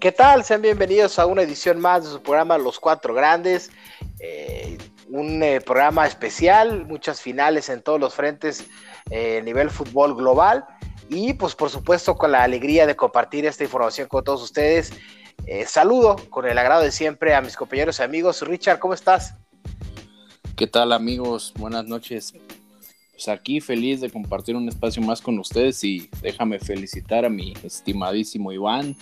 ¿Qué tal? Sean bienvenidos a una edición más de su programa Los Cuatro Grandes. Eh, un eh, programa especial, muchas finales en todos los frentes eh, nivel fútbol global. Y pues por supuesto con la alegría de compartir esta información con todos ustedes. saludo con el agrado de siempre a mis compañeros y amigos. Richard, ¿cómo estás? ¿Qué tal amigos? Buenas noches. Pues aquí feliz de compartir un espacio más con ustedes y déjame felicitar a mi estimadísimo Iván,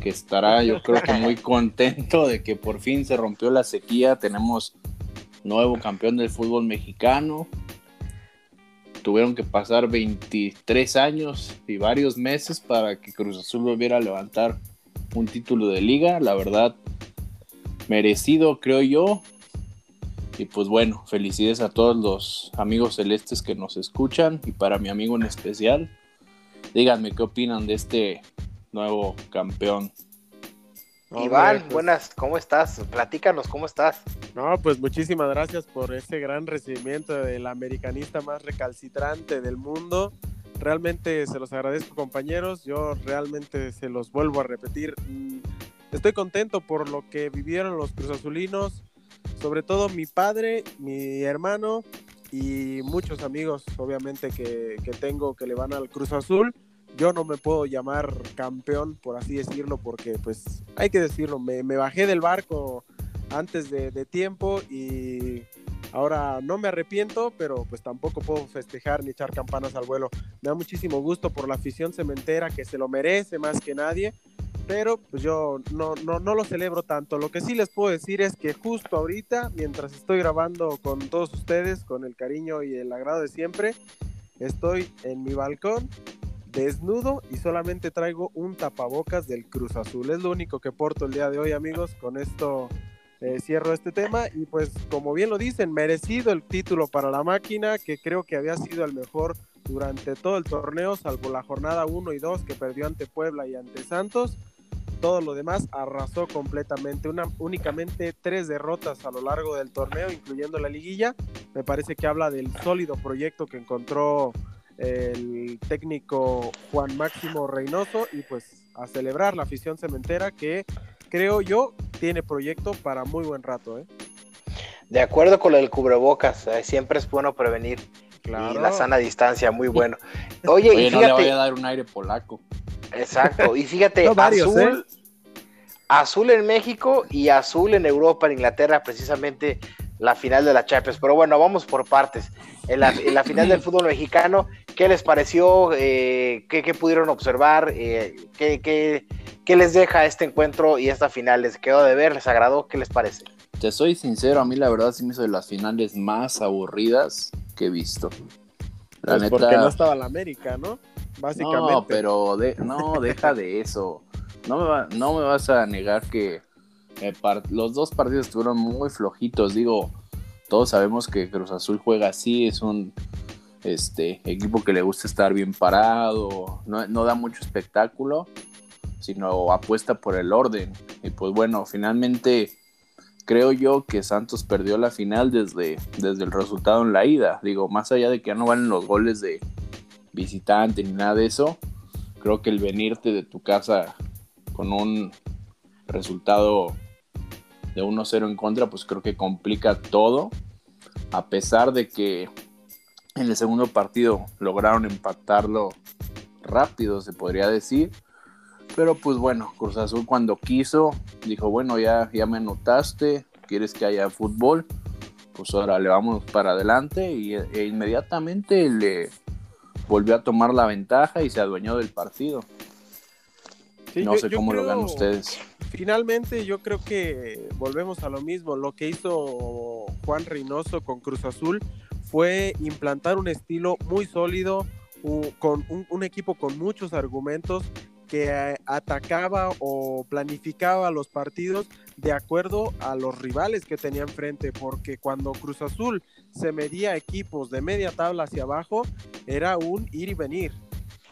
que estará yo creo que muy contento de que por fin se rompió la sequía, tenemos nuevo campeón del fútbol mexicano. Tuvieron que pasar 23 años y varios meses para que Cruz Azul volviera a levantar un título de liga, la verdad merecido creo yo. Y pues bueno, felicidades a todos los amigos celestes que nos escuchan y para mi amigo en especial. Díganme qué opinan de este nuevo campeón. Iván, pues, buenas, ¿cómo estás? Platícanos, ¿cómo estás? No, pues muchísimas gracias por ese gran recibimiento del americanista más recalcitrante del mundo. Realmente se los agradezco, compañeros. Yo realmente se los vuelvo a repetir. Mm, estoy contento por lo que vivieron los cruzazulinos, sobre todo mi padre, mi hermano y muchos amigos, obviamente, que, que tengo que le van al Cruz Azul yo no me puedo llamar campeón, por así decirlo, porque pues hay que decirlo, me, bajé del barco antes de, tiempo y ahora no me arrepiento, pero pues tampoco puedo festejar ni echar campanas al vuelo. Me da muchísimo gusto por la afición cementera que se lo merece más que nadie, pero pues yo no, no, no lo celebro tanto. Lo que sí les puedo decir es que justo ahorita, mientras estoy grabando con todos ustedes, con el cariño y el agrado de siempre, estoy en mi balcón desnudo y solamente traigo un tapabocas del Cruz Azul. Es lo único que porto el día de hoy, amigos. Con esto eh, cierro este tema y pues como bien lo dicen, merecido el título para la máquina, que creo que había sido el mejor durante todo el torneo, salvo la jornada 1 y 2 que perdió ante Puebla y ante Santos. Todo lo demás arrasó completamente. Únicamente tres derrotas a lo largo del torneo, incluyendo la liguilla. Me parece que habla del sólido proyecto que encontró el técnico Juan Máximo Reynoso y pues a celebrar la afición cementera que creo yo tiene proyecto para muy buen rato. ¿eh? De acuerdo con el cubrebocas, eh, siempre es bueno prevenir. Y la sana distancia, muy bueno. Oye, y fíjate, no le voy a dar un aire polaco. Exacto, y fíjate, azul, ¿eh? azul en México y azul en Europa, en Inglaterra, precisamente la final de la Champions. Pero bueno, vamos por partes. En la, final del fútbol mexicano, ¿qué les pareció? Eh, ¿qué, pudieron observar? Eh, ¿qué, les deja este encuentro y esta final? ¿Les quedó de ver? ¿Les agradó? ¿Qué les parece? Te soy sincero, a mí la verdad sí me hizo de las finales más aburridas que he visto. La pues porque no estaba la América, ¿no? Básicamente. No, pero no, deja de eso. No me, no me vas a negar que eh, los dos partidos estuvieron muy flojitos. Digo, todos sabemos que Cruz Azul juega así, es un este, equipo que le gusta estar bien parado, no, da mucho espectáculo, sino apuesta por el orden. Y pues bueno, finalmente creo yo que Santos perdió la final desde, desde el resultado en la ida. Digo, más allá de que ya no valen los goles de visitante ni nada de eso, creo que el venirte de tu casa con un resultado de 1-0 en contra, pues creo que complica todo, a pesar de que en el segundo partido lograron empatarlo rápido, se podría decir. Pero pues bueno, Cruz Azul cuando quiso, dijo, bueno, ya, ya me anotaste, quieres que haya fútbol, pues ahora le vamos para adelante y e inmediatamente le volvió a tomar la ventaja y se adueñó del partido no sé cómo lo ganan ustedes. Finalmente, yo creo que volvemos a lo mismo. Lo que hizo Juan Reynoso con Cruz Azul fue implantar un estilo muy sólido, con un, equipo con muchos argumentos que eh, atacaba o planificaba los partidos de acuerdo a los rivales que tenía enfrente, porque cuando Cruz Azul se medía equipos de media tabla hacia abajo, era un ir y venir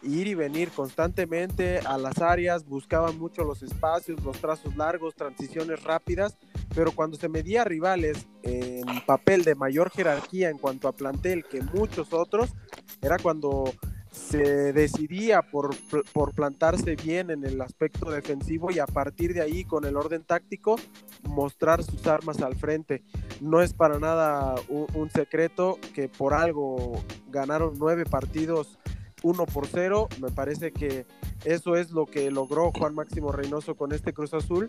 ir y venir constantemente a las áreas, buscaban mucho los espacios, los trazos largos, transiciones rápidas, pero cuando se medía rivales en papel de mayor jerarquía en cuanto a plantel que muchos otros, era cuando se decidía por, por, plantarse bien en el aspecto defensivo y a partir de ahí con el orden táctico mostrar sus armas al frente. No es para nada un, secreto que por algo ganaron nueve partidos uno por cero. Me parece que eso es lo que logró Juan Máximo Reynoso con este Cruz Azul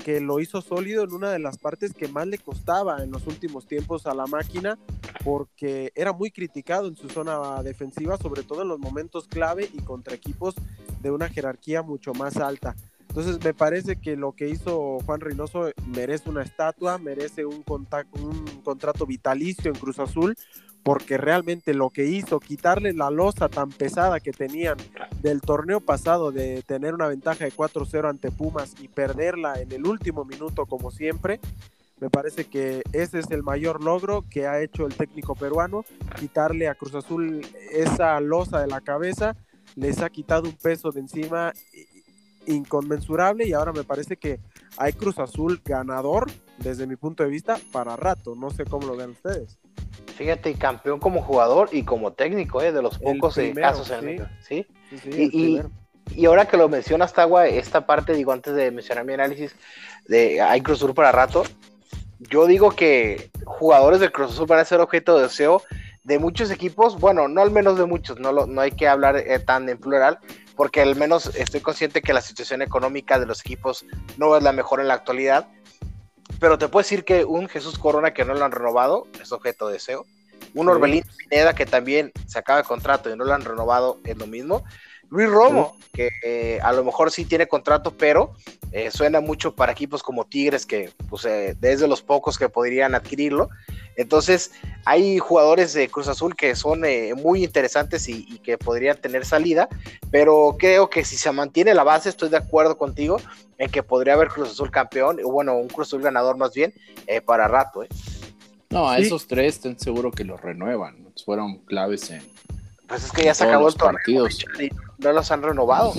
que lo hizo sólido en una de las partes que más le costaba en los últimos tiempos a la máquina, porque era muy criticado en su zona defensiva, sobre todo en los momentos clave y contra equipos de una jerarquía mucho más alta. Entonces me parece que lo que hizo Juan Reynoso merece una estatua, merece un, un contrato vitalicio en Cruz Azul, porque realmente lo que hizo, quitarle la losa tan pesada que tenían del torneo pasado de tener una ventaja de 4-0 ante Pumas y perderla en el último minuto como siempre, me parece que ese es el mayor logro que ha hecho el técnico peruano, quitarle a Cruz Azul esa losa de la cabeza, les ha quitado un peso de encima inconmensurable y ahora me parece que hay Cruz Azul ganador desde mi punto de vista para rato, no sé cómo lo ven ustedes. Fíjate, campeón como jugador y como técnico, ¿eh? de los pocos eh, casos en ¿sí? y, y, ahora que lo mencionas, Tagua, esta parte, digo, antes de mencionar mi análisis de hay Cruz Azul para rato, yo digo que jugadores de Cruz Azul van a ser objeto de deseo de muchos equipos, bueno, no al menos de muchos, no, lo, no hay que hablar eh, tan en plural, porque al menos estoy consciente que la situación económica de los equipos no es la mejor en la actualidad, pero te puedo decir que un Jesús Corona que no lo han renovado es objeto de deseo. Un Orbelín Pineda que también se acaba de contrato y no lo han renovado es lo mismo. Luis Romo, que eh, a lo mejor sí tiene contrato, pero eh, suena mucho para equipos como Tigres, que pues, eh, desde los pocos que podrían adquirirlo. Entonces, hay jugadores de Cruz Azul que son muy interesantes y, y, que podrían tener salida, pero creo que si se mantiene la base, estoy de acuerdo contigo en que podría haber Cruz Azul campeón, o bueno, un Cruz Azul ganador más bien, para rato. No, a esos tres estén seguro que los renuevan, fueron claves en pues es que ya se acabó el torneo y no los han renovado.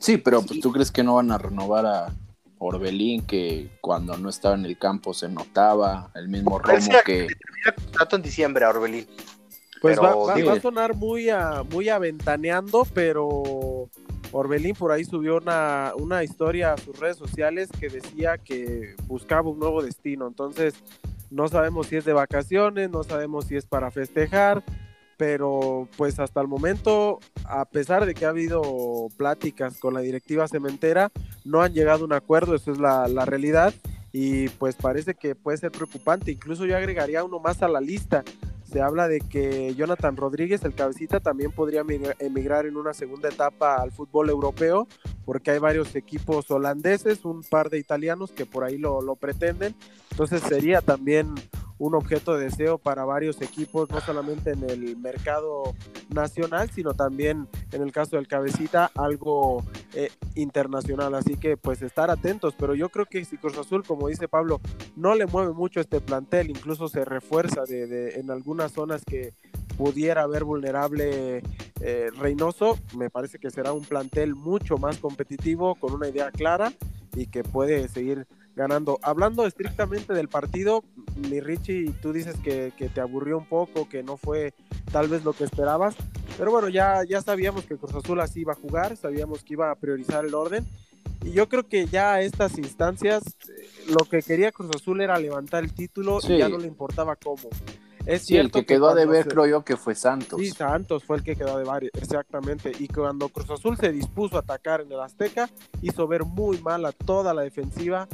Sí, pero pues tú crees que no van a renovar a Orbelín, que cuando no estaba en el campo se notaba, el mismo Romo que... Trato en diciembre a Orbelín. Pues va, a sonar muy, a, muy aventaneando, pero Orbelín por ahí subió una, una historia a sus redes sociales que decía que buscaba un nuevo destino. Entonces, no sabemos si es de vacaciones, no sabemos si es para festejar, pero pues hasta el momento, a pesar de que ha habido pláticas con la directiva cementera, no han llegado a un acuerdo, eso es la, realidad, y pues parece que puede ser preocupante, incluso yo agregaría uno más a la lista, se habla de que Jonathan Rodríguez, el cabecita, también podría emigrar en una segunda etapa al fútbol europeo, porque hay varios equipos holandeses, un par de italianos que por ahí lo, lo pretenden. Entonces sería también un objeto de deseo para varios equipos, no solamente en el mercado nacional, sino también en el caso del cabecita, algo eh, internacional. Así que pues estar atentos, pero yo creo que si Cruz Azul, como dice Pablo, no le mueve mucho este plantel, incluso se refuerza de, en algunas zonas que pudiera haber vulnerable eh, Reynoso, me parece que será un plantel mucho más competitivo, con una idea clara y que puede seguir ganando. Hablando estrictamente del partido, mi Richie, tú dices que, te aburrió un poco, que no fue tal vez lo que esperabas, pero bueno, ya, ya sabíamos que Cruz Azul así iba a jugar, sabíamos que iba a priorizar el orden. Y yo creo que ya a estas instancias eh, lo que quería Cruz Azul era levantar el título y ya no le importaba cómo. Es cierto el que, quedó de ver, creo yo, que fue Santos. Sí, Santos fue el que quedó de ver, exactamente. Y cuando Cruz Azul se dispuso a atacar en el Azteca, hizo ver muy mal a toda la defensiva,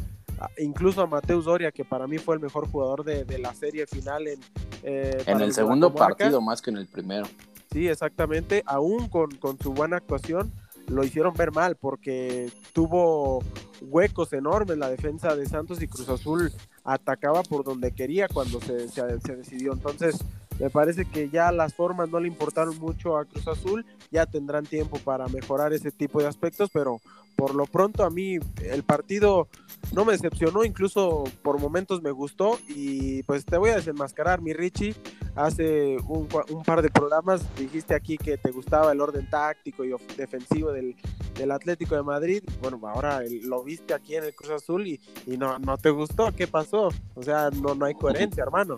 incluso a Mateus Doria, que para mí fue el mejor jugador de, la serie final en, eh, en el segundo partido más que en el primero. Sí, exactamente, aún con, con su buena actuación, lo hicieron ver mal porque tuvo huecos enormes la defensa de Santos y Cruz Azul atacaba por donde quería cuando se, se, se decidió. Entonces, me parece que ya las formas no le importaron mucho a Cruz Azul, ya tendrán tiempo para mejorar ese tipo de aspectos, pero por lo pronto a mí el partido no me decepcionó, incluso por momentos me gustó y pues te voy a desenmascarar, mi Richie. Hace un, par de programas dijiste aquí que te gustaba el orden táctico y defensivo del, Atlético de Madrid. Bueno, ahora lo viste aquí en el Cruz Azul y, no, no te gustó. ¿Qué pasó? O sea, no, no hay coherencia, hermano.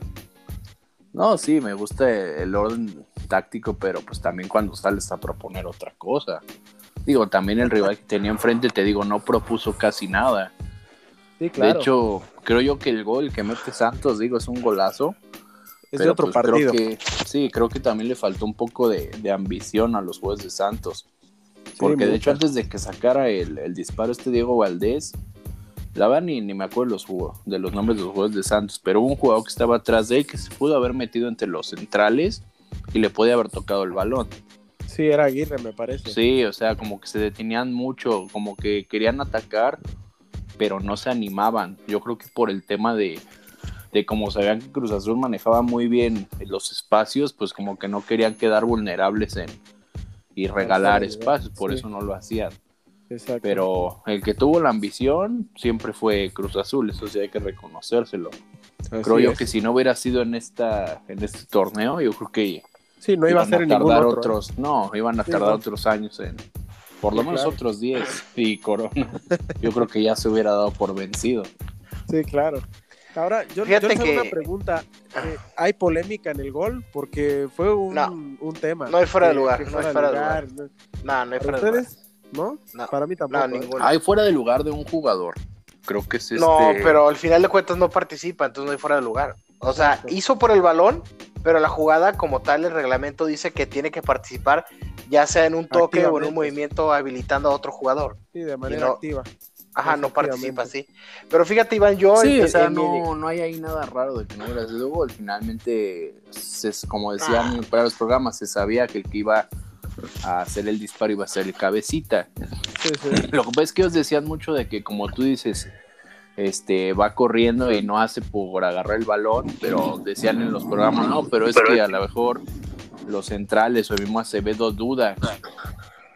No, sí, me gusta el orden táctico, pero pues también cuando sales a proponer otra cosa. Digo, también el rival que tenía enfrente, te digo, no propuso casi nada. Sí, claro. De hecho, creo yo que el gol que mete Santos, digo, es un golazo. es de otro pues, creo partido. que- sí, creo que también le faltó un poco de, de ambición a los juegos de Santos. Porque de hecho, antes de que sacara el, el disparo este Diego Valdés, la verdad ni, ni me acuerdo los jugo- de los nombres de los juegos de Santos, pero hubo un jugador que estaba atrás de él que se pudo haber metido entre los centrales y le podía haber tocado el balón. Sí, era Aguirre, me parece. Sí, o sea, como que se detenían mucho, como que querían atacar, pero no se animaban. Yo creo que por el tema de, de como sabían que Cruz Azul manejaba muy bien los espacios, pues como que no querían quedar vulnerables en y regalar espacios, por sí. eso no lo hacían. Exacto. Pero el que tuvo la ambición siempre fue Cruz Azul, eso sí hay que reconocérselo. Así creo yo es. que si no hubiera sido en esta en este torneo, yo creo que Sí, no iba a ser en ningún tardar otro. ¿eh? otros, no, iban a Sí, tardar no. otros años en por lo Sí, menos claro. otros 10 y Corona. Yo creo que ya se hubiera dado por vencido. Sí, claro. Ahora, yo, Fíjate que- una pregunta. Eh, ¿Hay polémica en el gol? Porque fue un, No. un tema. No hay fuera de lugar, no hay fuera de lugar. ¿no? No, no hay ¿Para fuera de lugar. ustedes? ¿No? No. Para mí tampoco. No, ¿eh? ninguno. Hay fuera de lugar de un jugador. Creo que es este. No, pero al final de cuentas no participa, entonces no hay fuera de lugar. O sea, Exacto. hizo por el balón, pero la jugada como tal, el reglamento dice que tiene que participar, ya sea en un toque o en un movimiento habilitando a otro jugador. Sí, de manera no- activa. Ajá, no participa, sí. Pero fíjate, Iván, yo... Sí, o sea, mi- no, no hay ahí nada raro de que no hubiera sido gol. Finalmente, se- como Ah. decían para los programas, se sabía que el que iba a hacer el disparo iba a ser el cabecita. Sí, sí. Lo que pasa es que ellos decían mucho de que, como tú dices, este va corriendo y no hace por agarrar el balón, pero decían en los programas, no, pero es que a lo mejor los centrales o el mismo Acevedo duda.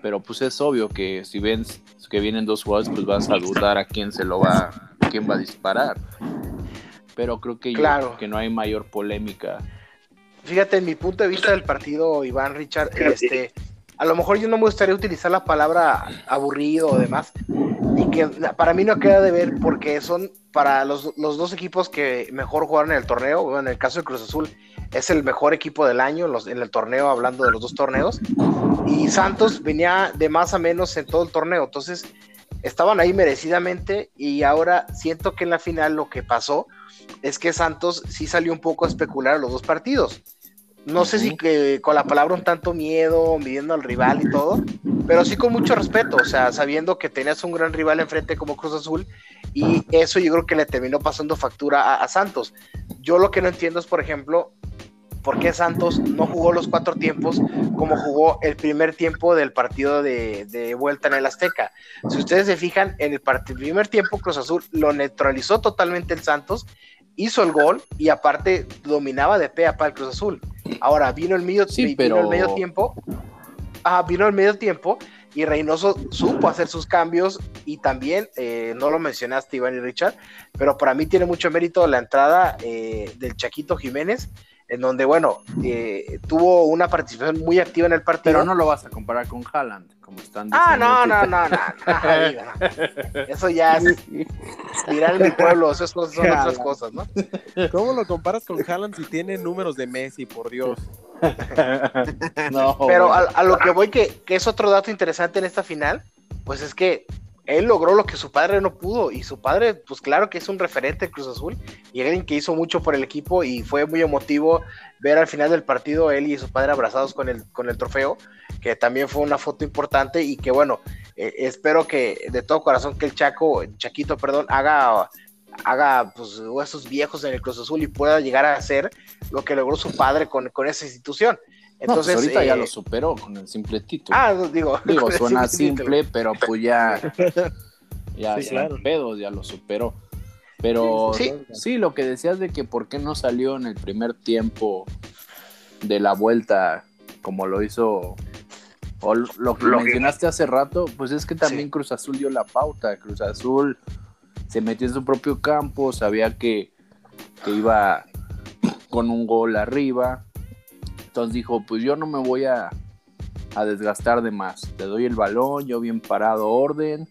Pero pues es obvio que si ven que vienen dos jugadores, pues vas a dudar a quién se lo va, a quién va a disparar. Pero creo que, yo- Claro. que no hay mayor polémica. Fíjate, en mi punto de vista del partido, Iván Richard, este, a lo mejor yo no me gustaría utilizar la palabra aburrido o demás, para mí no queda de ver porque son para los, los dos equipos que mejor jugaron en el torneo, en el caso de Cruz Azul es el mejor equipo del año en, el torneo, hablando de los dos torneos, y Santos venía de más a menos en todo el torneo, entonces estaban ahí merecidamente y ahora siento que en la final lo que pasó es que Santos sí salió un poco a especular los dos partidos. No sé si que con la palabra un tanto miedo, midiendo al rival y todo, pero sí con mucho respeto, o sea, sabiendo que tenías un gran rival enfrente como Cruz Azul y eso yo creo que le terminó pasando factura a, a Santos. Yo lo que no entiendo es, por ejemplo, por qué Santos no jugó los cuatro tiempos como jugó el primer tiempo del partido de, de vuelta en el Azteca. Si ustedes se fijan, en el, primer tiempo Cruz Azul lo neutralizó totalmente el Santos, hizo el gol y aparte dominaba de pe a pa el Cruz Azul. Ahora vino el medio, Sí, vino el medio tiempo, ah, vino el medio tiempo y Reynoso supo hacer sus cambios y también, eh, no lo mencionaste Iván y Richard, pero para mí tiene mucho mérito la entrada eh, del Chaquito Jiménez, en donde, bueno, eh, tuvo una participación muy activa en el partido. Pero no lo vas a comparar con Haaland, como están Ah, diciendo. no, no, no, no, no, amigo, no. Eso ya es en mi pueblo, eso es- son otras cosas, ¿no? ¿Cómo lo comparas con Haaland si tiene números de Messi, por Dios? No, Pero a, a lo que voy, que, que es otro dato interesante en esta final, pues es que él logró lo que su padre no pudo, y su padre, pues claro que es un referente de Cruz Azul, y alguien que hizo mucho por el equipo, y fue muy emotivo ver al final del partido él y su padre abrazados con el, con el trofeo, que también fue una foto importante, y que bueno, eh, espero que de todo corazón que el Chaco, Chaquito, perdón, haga haga pues huesos viejos en el Cruz Azul y pueda llegar a hacer lo que logró su padre con, con esa institución. No, pues Entonces, ahorita ya eh, lo superó con el simple título. Ah, digo, Digo, suena simple simple, pero pues ya, ya Sí, claro. pedos, ya lo superó. Pero Sí, sí, lo que decías de que por qué no salió en el primer tiempo de la vuelta como lo hizo, o lo que Lo que- mencionaste hace rato, pues es que también Sí. Cruz Azul dio la pauta. Cruz Azul se metió en su propio campo, sabía que, que iba con un gol arriba. Entonces dijo, pues yo no me voy a, a desgastar de más. Te doy el balón, yo bien parado, orden.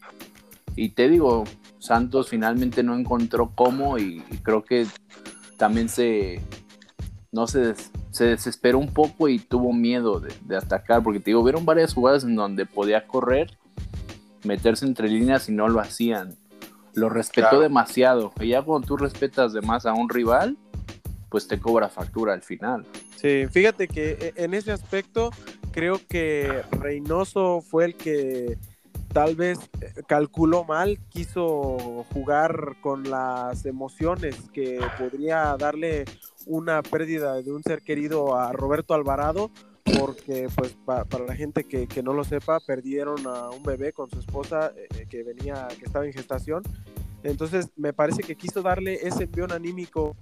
Y te digo, Santos finalmente no encontró cómo y, y creo que también se, no se, des- se desesperó un poco y tuvo miedo de, atacar, porque te digo, vieron varias jugadas en donde podía correr, meterse entre líneas y no lo hacían. Lo respetó demasiado. Y ya cuando tú respetas de más a un rival, pues te cobra factura al final. Sí, fíjate que e, en ese aspecto creo que Reynoso fue el que tal vez eh, calculó mal, quiso jugar con las emociones que podría darle una pérdida de un ser querido a Roberto Alvarado, porque pues para la gente que, no lo sepa, perdieron a un bebé con su esposa eh, eh, que venía, que estaba en gestación. Entonces me parece que quiso darle ese envión anímico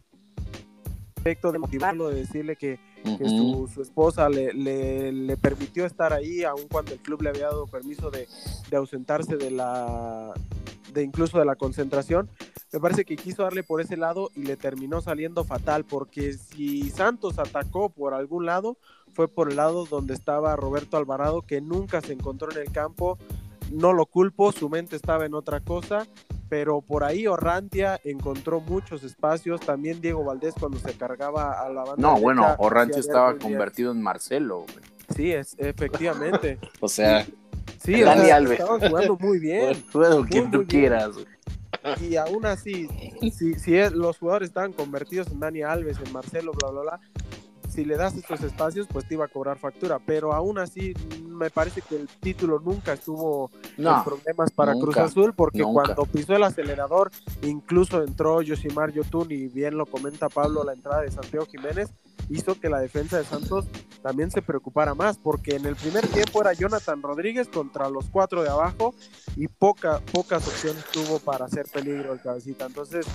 de motivarlo, de decirle que, su, esposa le, le, permitió estar ahí, aun cuando el club le había dado permiso de, de ausentarse de la de incluso de la concentración. Me parece que quiso darle por ese lado y le terminó saliendo fatal, porque si Santos atacó por algún lado, fue por el lado donde estaba Roberto Alvarado, que nunca se encontró en el campo. No lo culpo, su mente estaba en otra cosa pero por ahí Orrantia encontró muchos espacios, también Diego Valdés cuando se cargaba a la banda. No, bueno, Orrantia estaba convertido en Marcelo. Sí, es, efectivamente. o sea, sí, Dani Alves. estaban jugando muy bien. Juego quien tú quieras. Y aún así, si, si los jugadores estaban convertidos en Dani Alves, en Marcelo, bla, bla, bla, si le das estos espacios, pues te iba a cobrar factura. Pero aún así, me parece que el título nunca estuvo en problemas para Cruz Azul, porque cuando pisó el acelerador, incluso entró Yosimar Yotun, y bien lo comenta Pablo, la entrada de Santiago Jiménez, hizo que la defensa de Santos también se preocupara más, porque en el primer tiempo era Jonathan Rodríguez contra los cuatro de abajo y poca, pocas opciones tuvo para hacer peligro el cabecita. Entonces,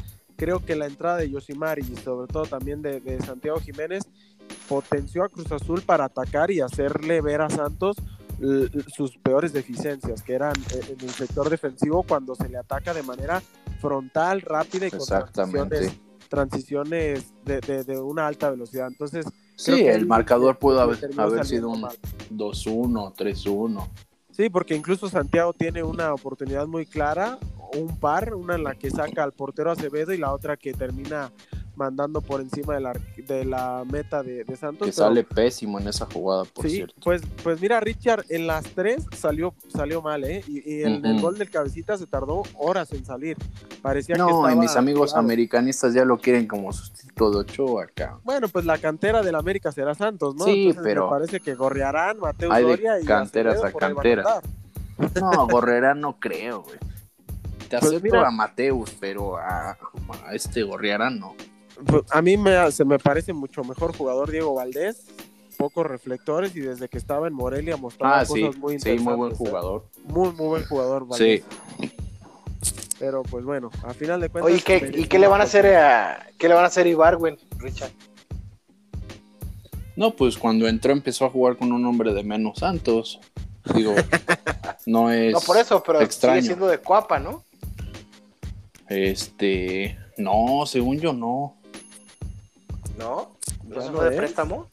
creo que la entrada de Yosimar y sobre todo también de Santiago Jiménez potenció a Cruz Azul para atacar y hacerle ver a Santos sus peores deficiencias, que eran eh, en el sector defensivo cuando se le ataca de manera frontal, rápida y con transiciones, de, una alta velocidad. Entonces, sí, el marcador pudo haber, sido un 2-1, 3-1. Sí, porque incluso Santiago tiene una oportunidad muy clara, un par, una en la que saca al portero Acevedo y la otra que termina mandando por encima de la, de la meta de, Santos. Que sale pésimo en esa jugada, por sí, Pues, pues mira, Richard, en las tres salió, salió mal, ¿eh? Y, el, el, gol del cabecita se tardó horas en salir. Parecía no, que estaba, y mis amigos americanistas ya lo quieren como sustituto de Ochoa acá. Bueno, pues la cantera del América será Santos, ¿no? Sí, pero. Me parece que Gorriarán, Mateo Doria y. Canteras a canteras. No, Gorriarán no creo, güey. Te pues acepto a Mateus, pero a, a este Gorriarán no. Pues, a mí me, se me parece mucho mejor jugador Diego Valdés, pocos reflectores y desde que estaba en Morelia mostraba ah, cosas muy interesantes. Sí, muy buen ¿eh? jugador. Muy, muy buen jugador Valdés. Sí. Pero pues bueno, a final de cuentas. Oye, ¿qué, ¿y qué le van a hacer a qué le van a hacer a Ibarwen, Richard? No, pues cuando entró empezó a jugar con un hombre de menos Santos. Digo, no es. No, por eso, pero extraño. sigue siendo de Cuapa, ¿no? Este. No, según yo no. ¿No? ¿No se fue de préstamo?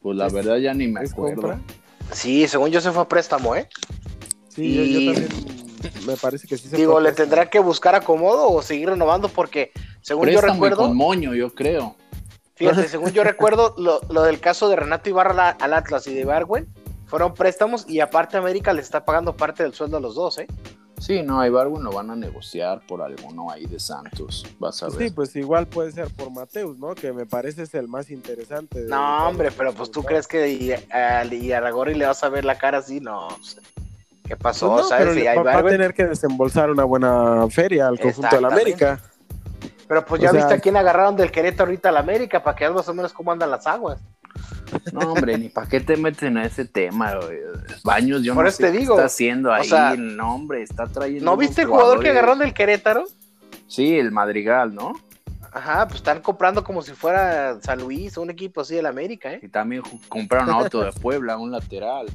Pues la verdad ya ni me acuerdo. Sí, según yo se fue a préstamo, ¿eh? Sí, yo, también me parece que sí se Digo, ¿le tendrá que buscar acomodo o seguir renovando? Porque según yo recuerdo... con moño, yo creo. Fíjate, según yo recuerdo, lo, del caso de Renato Ibarra al Atlas y de Ibargüen fueron préstamos y aparte América le está pagando parte del sueldo a los dos, ¿eh? Sí, no, a Ibargüen lo van a negociar por alguno ahí de Santos, vas a ver. Sí, pues igual puede ser por Mateus, ¿no? Que me parece es el más interesante. no, hombre, pero pues tú crees que y, a, y le vas a ver la cara así, no. ¿Qué pasó? Pues va, a tener que desembolsar una buena feria al conjunto de la América. Pero pues ya viste a quién agarraron del Querétaro ahorita a la América para que veas más o menos cómo andan las aguas. No, hombre, ni para qué te meten a ese tema, Baños, yo no sé qué está haciendo ahí. no, hombre, está trayendo. ¿No viste el jugador que agarraron del Querétaro? Sí, el Madrigal, ¿no? Ajá, pues están comprando como si fuera San Luis, un equipo así del América, ¿eh? Y también compraron a otro de Puebla, un lateral.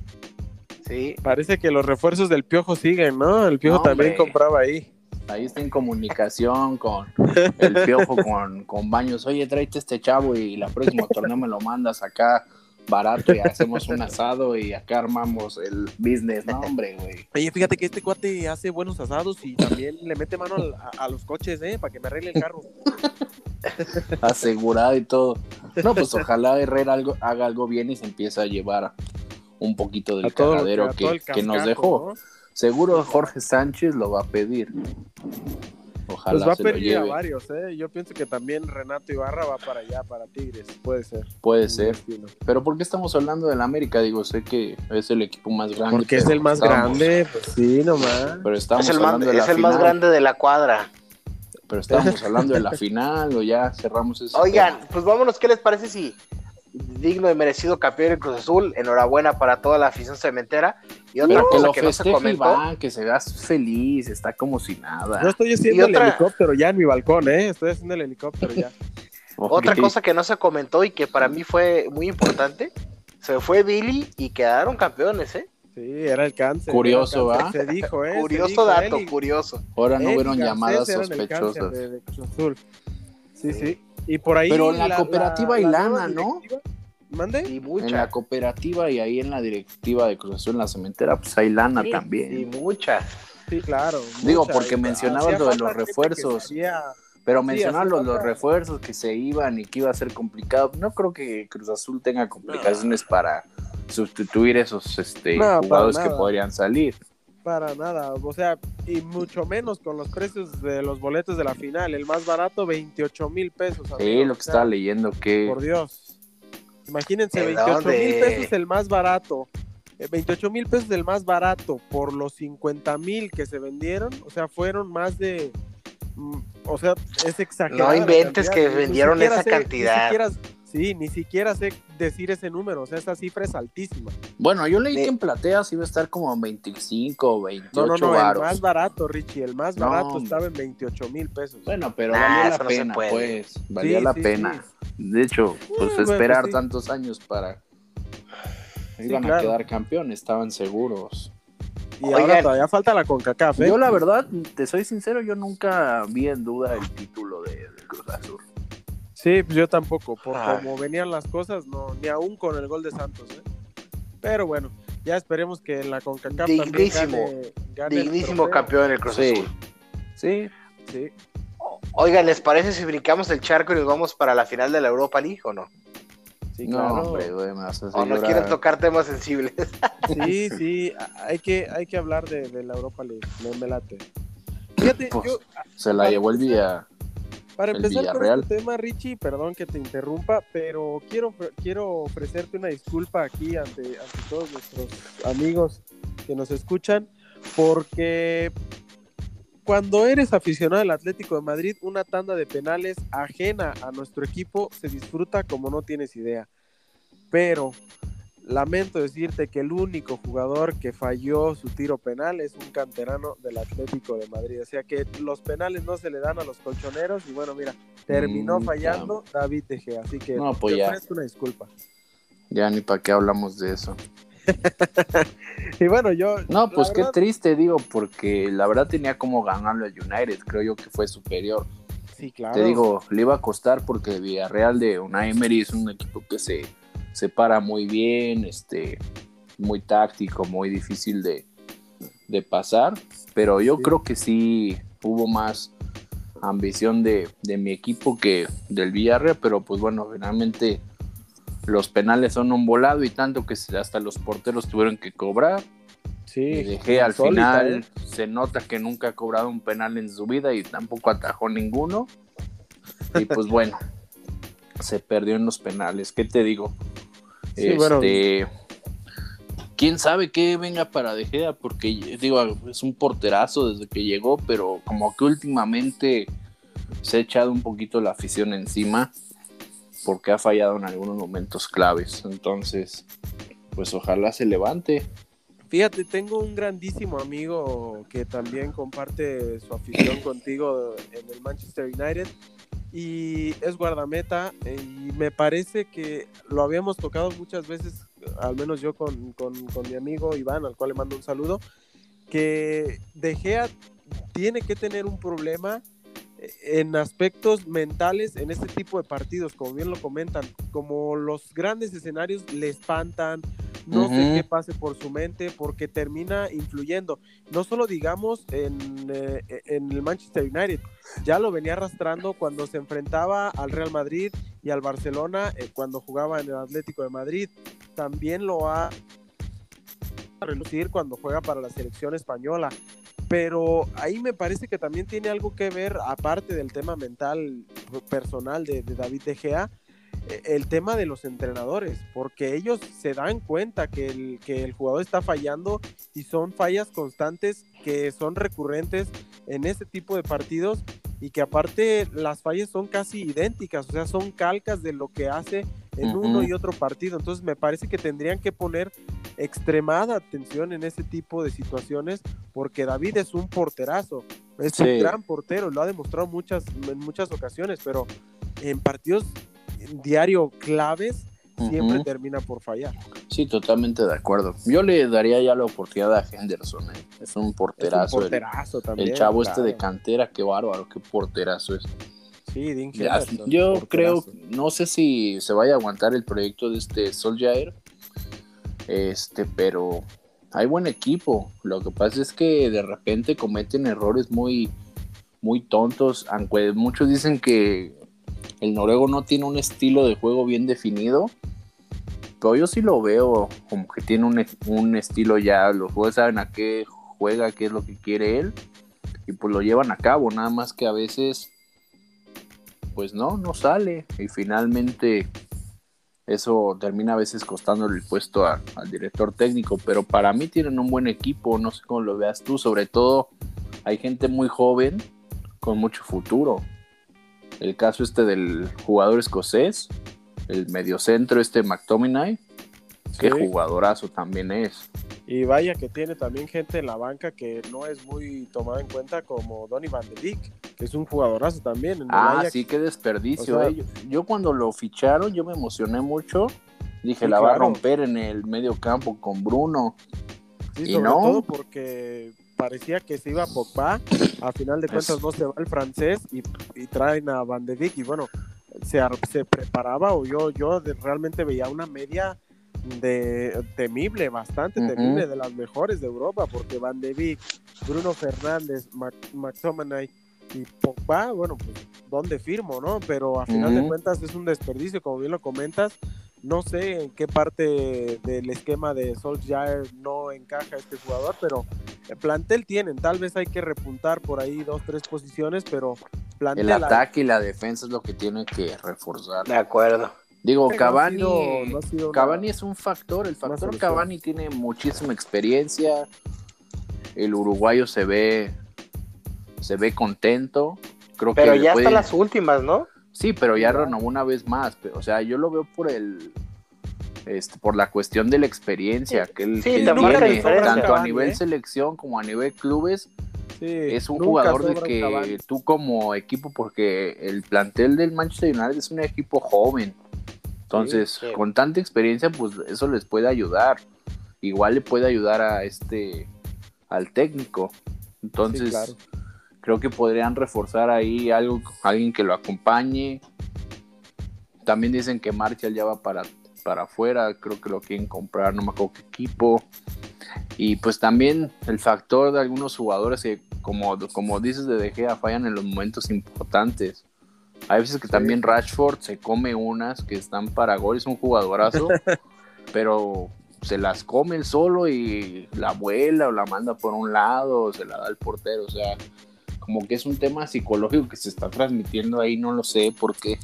Sí. Parece que los refuerzos del Piojo siguen, ¿no? El Piojo también compraba ahí ahí está en comunicación con el piojo, con, con Baños. Oye, tráete este chavo y la próxima torneo me lo mandas acá barato y hacemos un asado y acá armamos el business, no hombre, güey. Oye, fíjate que este cuate hace buenos asados y también le mete mano a, los coches, ¿eh? Para que me arregle el carro. asegurada y todo. No, pues ojalá Herrera algo, haga algo bien y se empiece a llevar un poquito del cagadero que, que, nos dejó. Seguro Jorge Sánchez lo va a pedir. Ojalá pues va a pedir a varios, ¿eh? Yo pienso que también Renato Ibarra va para allá, para Tigres, puede ser. Puede ser. Pero ¿por qué estamos hablando del América? Digo, sé que es el equipo más grande. Porque es el más grande, pues sí, nomás. Pero estamos es el, hablando más, de es el más grande de la cuadra. Pero estamos hablando de la final o ya cerramos eso. Oigan, pues vámonos, ¿qué les parece si digno y merecido campeón del Cruz Azul. Enhorabuena para toda la afición cementera. Y otra cosa que, no se comentó. que se vea feliz, está como si nada. Yo estoy haciendo el helicóptero ya en mi balcón, ¿eh? Estoy haciendo el helicóptero ya. Otra cosa que no se comentó y que para mí fue muy importante, se fue Billy y quedaron campeones, ¿eh? Sí, era el cáncer. Curioso, ¿va? Se dijo, ¿eh? Curioso dato, curioso. Ahora no hubieron llamadas sospechosas. sí, sí. Y por ahí. Pero en la, cooperativa hay lana, ¿no? ¿Mande? Y mucha. En la cooperativa y ahí en la directiva de Cruz Azul en la cementera, pues hay lana también. Y mucha. Sí, claro. Digo, porque mencionabas lo de los refuerzos. Pero mencionar los, refuerzos que se iban y que iba a ser complicado. No creo que Cruz Azul tenga complicaciones para sustituir esos este, jugadores que podrían salir para nada, o sea, y mucho menos con los precios de los boletos de la final. El más barato, 28 mil pesos. Sí, lo que estaba leyendo que... Por Dios. Imagínense, 28 mil pesos el más barato. 28 eh, mil pesos el más barato por los 50 mil que se vendieron. O sea, fueron más de... Mm, o sea, es exagerado. No inventes que vendieron esa cantidad. Sí, ni siquiera sé decir ese número, o sea, esa cifra es altísima. Bueno, yo leí que en plateas iba a estar como 25 o 28 No, no, no, el más barato, Richie, el más barato estaba en 28 mil pesos. Bueno, pero valía la pena, pues, valía la pena. De hecho, pues esperar pues tantos años para... Iban a quedar campeones, estaban seguros. Y ahora todavía falta la CONCACAF, ¿eh? Yo la verdad, te soy sincero, yo nunca vi en duda el título de, de Cruz Azul. Sí, pues yo tampoco, por como venían las cosas, no, ni aún con el gol de Santos, ¿eh? Pero bueno, ya esperemos que la CONCACAF dignísimo, gane, dignísimo campeón en el Cruz Azul. Sí, sí. Oigan, ¿les parece si brincamos el charco y nos vamos para la final de la Europa League o no? Sí, no, hombre, güey, me vas a O no quieren tocar temas sensibles. Sí, sí, hay que, hay que hablar de, la Europa League, me, late. Fíjate, pues, se la llevó el día para empezar con este tema, Richie, perdón que te interrumpa, pero quiero, quiero ofrecerte una disculpa aquí ante, ante todos nuestros amigos que nos escuchan, porque cuando eres aficionado al Atlético de Madrid, una tanda de penales ajena a nuestro equipo se disfruta como no tienes idea. Pero Lamento decirte que el único jugador que falló su tiro penal es un canterano del Atlético de Madrid. O sea que los penales no se le dan a los colchoneros y bueno, mira, terminó mm, fallando David Tejea. Así que no, pues te una disculpa. Ya ni para qué hablamos de eso. y bueno, yo... No, pues qué triste, digo, porque la verdad tenía como ganarlo al United. Creo yo que fue superior. Sí, claro. Te digo, le iba a costar porque Villarreal de Unai Emery es un equipo que se se para muy bien, este, muy táctico, muy difícil de, pasar, pero yo creo que sí hubo más ambición de, mi equipo que del Villarreal, pero pues bueno, finalmente los penales son un volado y tanto que hasta los porteros tuvieron que cobrar. Sí, y dejé al final, ¿eh? se nota que nunca ha cobrado un penal en su vida y tampoco atajó ninguno. Y pues bueno, se perdió en los penales. ¿Qué te digo? Este, quién sabe qué venga para De Gea, porque digo, es un porterazo desde que llegó, pero como que últimamente se ha echado un poquito la afición encima porque ha fallado en algunos momentos claves. Entonces, pues ojalá se levante. Fíjate, tengo un grandísimo amigo que también comparte su afición contigo en el Manchester United y es guardameta eh, y me parece que lo habíamos tocado muchas veces, al menos yo con, mi amigo Iván, al cual le mando un saludo, que De Gea tiene que tener un problema eh, en aspectos mentales en este tipo de partidos, como bien lo comentan, como los grandes escenarios le espantan, no sé qué pase por su mente, porque termina influyendo. No solo digamos en, eh, en, el Manchester United, ya lo venía arrastrando cuando se enfrentaba al Real Madrid y al Barcelona, eh, cuando jugaba en el Atlético de Madrid. También lo ha relucir cuando juega para la selección española. Pero ahí me parece que también tiene algo que ver, aparte del tema mental personal de, de David De Gea, el tema de los entrenadores, porque ellos se dan cuenta que el, que el jugador está fallando y son fallas constantes que son recurrentes en este tipo de partidos y que aparte las fallas son casi idénticas, o sea, son calcas de lo que hace en uno y otro partido. Entonces me parece que tendrían que poner extremada atención en ese tipo de situaciones porque David es un porterazo, es un gran portero, lo ha demostrado muchas, en muchas ocasiones, pero en partidos diario claves siempre termina por fallar. Sí, totalmente de acuerdo. Yo le daría ya la oportunidad a Henderson, ¿eh? es un porterazo. un porterazo el, también. El chavo este de cantera, qué bárbaro, qué porterazo es. Sí, Dean Yo creo, no sé si se vaya a aguantar el proyecto de este Solskjaer, este, pero hay buen equipo. Lo que pasa es que de repente cometen errores muy, muy tontos, aunque muchos dicen que el noruego no tiene un estilo de juego bien definido, pero yo sí lo veo como que tiene un, estilo ya, los jugadores saben a qué juega, qué es lo que quiere él, y pues lo llevan a cabo, nada más que a veces, pues no, no sale, y finalmente eso termina a veces costándole el puesto al director técnico, pero para mí tienen un buen equipo, no sé cómo lo veas tú, sobre todo hay gente muy joven con mucho futuro el caso este del jugador escocés, el mediocentro este McTominay, qué jugadorazo también es. Y vaya que tiene también gente en la banca que no es muy tomada en cuenta como Donny Van de Beek, que es un jugadorazo también. ah, sí, qué desperdicio. Eh. yo, cuando lo ficharon yo me emocioné mucho. Dije, la va a romper en el medio campo con Bruno. Sí, y sobre no. todo porque parecía que se iba a Pogba, a final de cuentas no se va el francés y, traen a Van de Beek y bueno, se, se preparaba o yo, yo realmente veía una media de temible, bastante temible, de las mejores de Europa, porque Van de Beek, Bruno Fernández, McTominay y Pogba, bueno, pues dónde firmo, ¿no? Pero a final de cuentas es un desperdicio, como bien lo comentas, no sé en qué parte del esquema de Solskjaer no encaja este jugador, pero el plantel tienen. Tal vez hay que repuntar por ahí dos, tres posiciones, pero plantel. El ataque y la defensa es lo que tiene que reforzar. De acuerdo. Digo, Cavani, Cavani es un factor. El factor Cavani tiene muchísima experiencia. El uruguayo se ve, se ve contento. Creo pero ya hasta las últimas, ¿no? Sí, pero ya renovó una vez más. O sea, yo lo veo por el. Este, por la cuestión de la experiencia que él, tiene, tanto a nivel ¿eh? selección como a nivel clubes. es un jugador de que tú como equipo, porque el plantel del Manchester United es un equipo joven. Entonces, con tanta experiencia, pues eso les puede ayudar. Igual le puede ayudar a este al técnico. Entonces, claro creo que podrían reforzar ahí algo, alguien que lo acompañe. También dicen que Marshall ya va para, para afuera, creo que lo quieren comprar, no me acuerdo qué equipo. Y pues también el factor de algunos jugadores que, como, como dices de De Gea, fallan en los momentos importantes. Hay veces que también Rashford se come unas que están para gol, es un jugadorazo, pero se las come el solo y la vuela o la manda por un lado, o se la da al portero, o sea, como que es un tema psicológico que se está transmitiendo ahí, no lo sé por qué.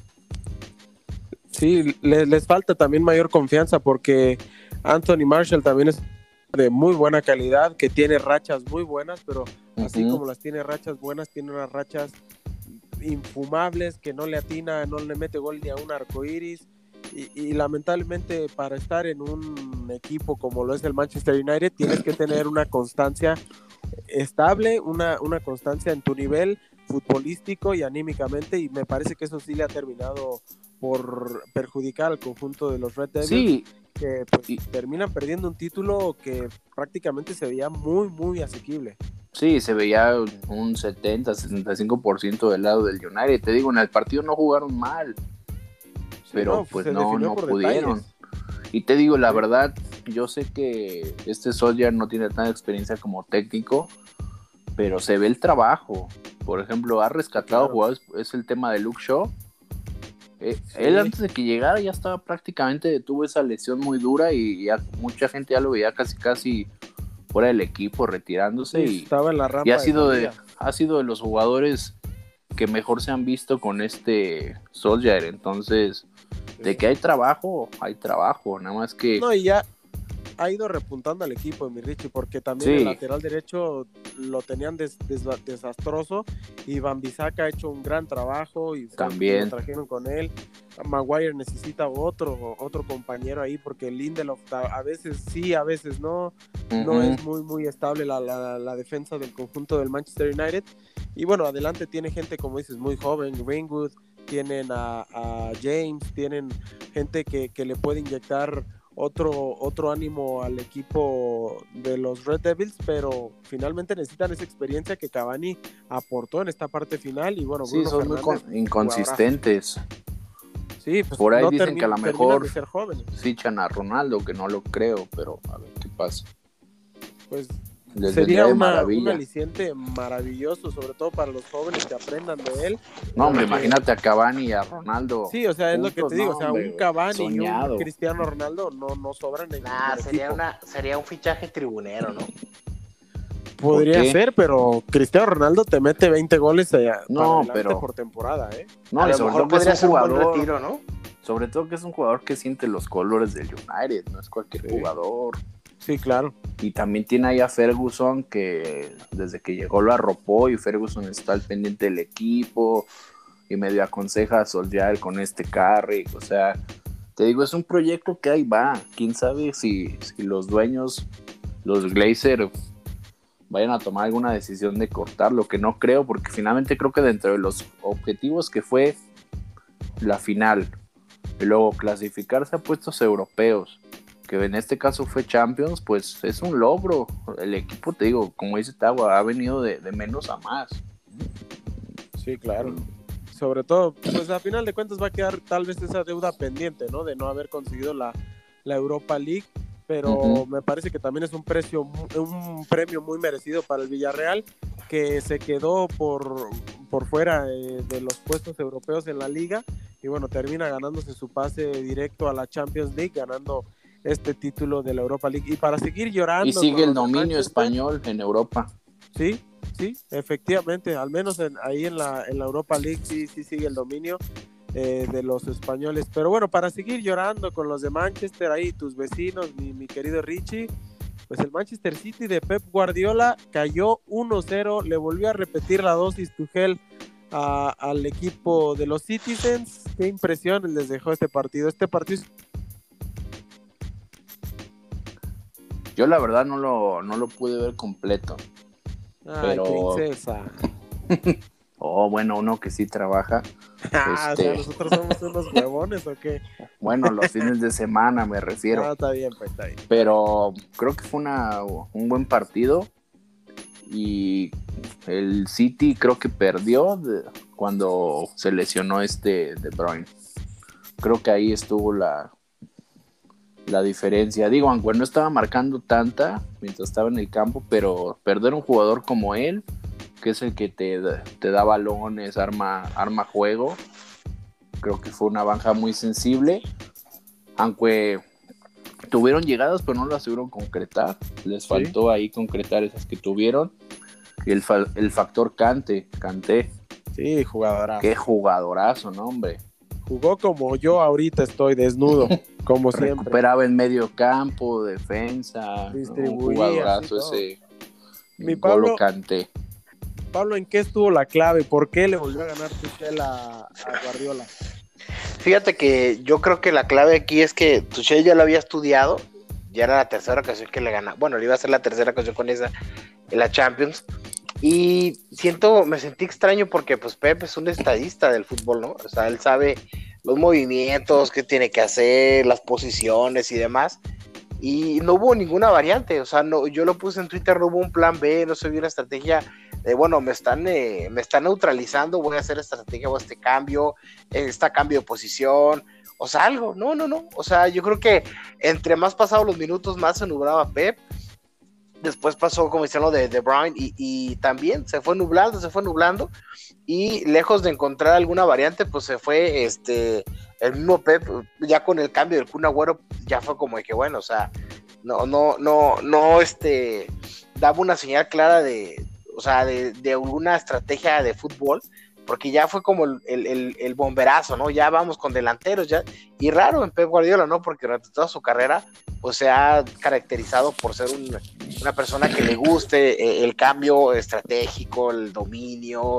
Sí, les, falta también mayor confianza porque Anthony Marshall también es de muy buena calidad, que tiene rachas muy buenas, pero así como las tiene rachas buenas, tiene unas rachas infumables que no le atina, no le mete gol ni a un arco iris. Y, y, lamentablemente para estar en un equipo como lo es el Manchester United tienes que tener una constancia estable, una, una constancia en tu nivel futbolístico y anímicamente y me parece que eso sí le ha terminado por perjudicar al conjunto de los Red Devils que pues, terminan perdiendo un título que prácticamente se veía muy muy asequible. Sí, se veía un 70, 75% del lado del United. Te digo, en el partido no jugaron mal, pero pues no, no pudieron. Y te digo, la verdad, yo sé que este Soldier no tiene tanta experiencia como técnico, pero se ve el trabajo. Por ejemplo, ha rescatado jugadores, es el tema de Luke Shaw. Eh, él antes de que llegara ya estaba prácticamente, tuvo esa lesión muy dura y ya mucha gente ya lo veía casi casi fuera del equipo, retirándose. y, estaba en la y ha sido, de, ha sido de los jugadores que mejor se han visto con este Soldier. Entonces, de que hay trabajo, hay trabajo, nada más que... No, y ya, ha ido repuntando al equipo, mi Richie, porque también el lateral derecho lo tenían desastroso y Van Bisaca ha hecho un gran trabajo y también lo trajeron con él. Maguire necesita otro otro compañero ahí porque Lindelof a veces sí, a veces no. No es muy muy estable la, la, defensa del conjunto del Manchester United. Y bueno, adelante tiene gente, como dices, muy joven, Greenwood, tienen a, James, tienen gente que, que le puede inyectar otro, otro ánimo al equipo de los Red Devils, pero finalmente necesitan esa experiencia que Cavani aportó en esta parte final y bueno, sí, son muy inconsistentes. Sí, pues por ahí dicen que a lo mejor fichan a Ronaldo, que no lo creo, pero a ver qué pasa. Pues Sería una, un aliciente maravilloso, sobre todo para los jóvenes que aprendan de él. No, hombre, imagínate a Cavani y a Ronaldo. Sí, o sea, es lo que te digo, o sea, un Cavani y un Cristiano Ronaldo no, no sobran en nah, sería, una, sería un fichaje tribunero, ¿no? Podría ser, pero Cristiano Ronaldo te mete 20 goles allá no, pero... por temporada, ¿eh? No, a lo mejor podría ser un jugador, retiro, ¿no? Sobre todo que es un jugador que siente los colores del United, no es cualquier jugador. Sí, claro. Y también tiene ahí a Ferguson que desde que llegó lo arropó y Ferguson está al pendiente del equipo y medio aconseja a Solskjaer con este carry. O sea, te digo, es un proyecto que ahí va. Quién sabe si, si los dueños, los Glazer, vayan a tomar alguna decisión de cortarlo, que no creo, porque finalmente creo que dentro de los objetivos que fue la final, y luego clasificarse a puestos europeos que en este caso fue Champions, pues es un logro. El equipo, te digo, como dice Tawa, ha venido de, menos a más. Sí, claro. Sobre todo, pues a final de cuentas va a quedar tal vez esa deuda pendiente, ¿no? De no haber conseguido la, Europa League, pero me parece que también es un precio, un premio muy merecido para el Villarreal, que se quedó por, por fuera eh, de los puestos europeos en la liga y bueno, termina ganándose su pase directo a la Champions League, ganando este título de la Europa League. Y para seguir llorando. Y sigue el dominio español en Europa. Sí, sí, efectivamente, al menos ahí en la, en la Europa League sí, sí sigue el dominio eh, de los españoles. Pero bueno, para seguir llorando con los de Manchester, ahí tus vecinos, mi, mi querido Richie, pues el Manchester City de Pep Guardiola cayó 1-0, le volvió a repetir la dosis Tuchel al equipo de los Citizens. Qué impresión les dejó este partido. Este partido Yo la verdad no lo, no lo pude ver completo. Ay, princesa. oh, bueno, uno que sí trabaja. Ah, o sea, este, nosotros somos unos huevones o qué. Bueno, los fines de semana me refiero. Ah, está bien, pues está bien. Pero creo que fue una, un buen partido. Y el City creo que perdió cuando se lesionó este De Bruyne. Creo que ahí estuvo la, la diferencia. Digo, aunque no estaba marcando tanta mientras estaba en el campo, pero perder un jugador como él, que es el que te, te da balones, arma, arma juego, creo que fue una baja muy sensible. Aunque tuvieron llegadas, pero no las pudieron concretar. Les faltó ahí concretar esas que tuvieron. Y el, el factor Cante, Canté. Sí, jugadorazo. Qué jugadorazo, ¿no, hombre? Jugó como yo ahorita estoy, desnudo, como siempre. Recuperaba en medio campo, defensa. Distribuía. ese. Mi Pablo, Canté. Pablo, ¿en qué estuvo la clave? ¿Por qué le volvió a ganar Tuchel a, a Guardiola? Fíjate que yo creo que la clave aquí es que Tuchel ya lo había estudiado, ya era la tercera ocasión que le gana. Bueno, le iba a ser la tercera ocasión con esa en la Champions. Y siento, me sentí extraño porque pues Pep es un estadista del fútbol, ¿no? O sea, él sabe los movimientos que tiene que hacer, las posiciones y demás. Y no hubo ninguna variante, o sea, no, yo lo puse en Twitter, no hubo un plan B, no se vio una estrategia de, bueno, me están, eh, me están neutralizando, voy a hacer esta estrategia o este cambio, este cambio de posición, o sea, algo, no, no, no, o sea, yo creo que entre más pasados los minutos, más se nublaba Pep, después pasó como lo de, de y, y, también se fue nublando, se fue nublando y lejos de encontrar alguna variante, pues se fue este el mismo Pep, ya con el cambio del Kun Agüero, ya fue como de que bueno, o sea, no, no, no, no, este, daba una señal clara de, o sea, de, de una estrategia de fútbol, porque ya fue como el, el, bomberazo, ¿no? Ya vamos con delanteros, ya, y raro en Pep Guardiola, ¿no? Porque durante toda su carrera, pues se ha caracterizado por ser un, una persona que le guste eh, el cambio estratégico, el dominio,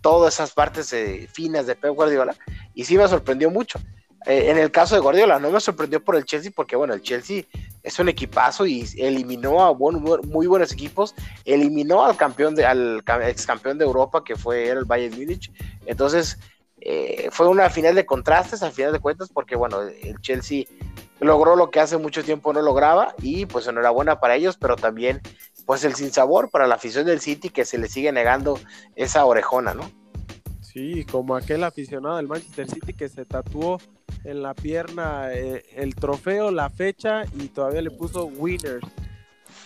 todas esas partes eh, finas de Pep Guardiola, y sí me sorprendió mucho. Eh, en el caso de Guardiola, no me sorprendió por el Chelsea, porque bueno, el Chelsea es un equipazo y eliminó a muy buenos equipos, eliminó al campeón de, al ex campeón de Europa que fue el Bayern Múnich. Entonces, eh, fue una final de contrastes al final de cuentas, porque bueno, el Chelsea logró lo que hace mucho tiempo no lograba, y pues enhorabuena para ellos, pero también pues el sinsabor para la afición del City que se le sigue negando esa orejona, ¿no? Sí, como aquel aficionado del Manchester City que se tatuó en la pierna eh, el trofeo, la fecha y todavía le puso winners.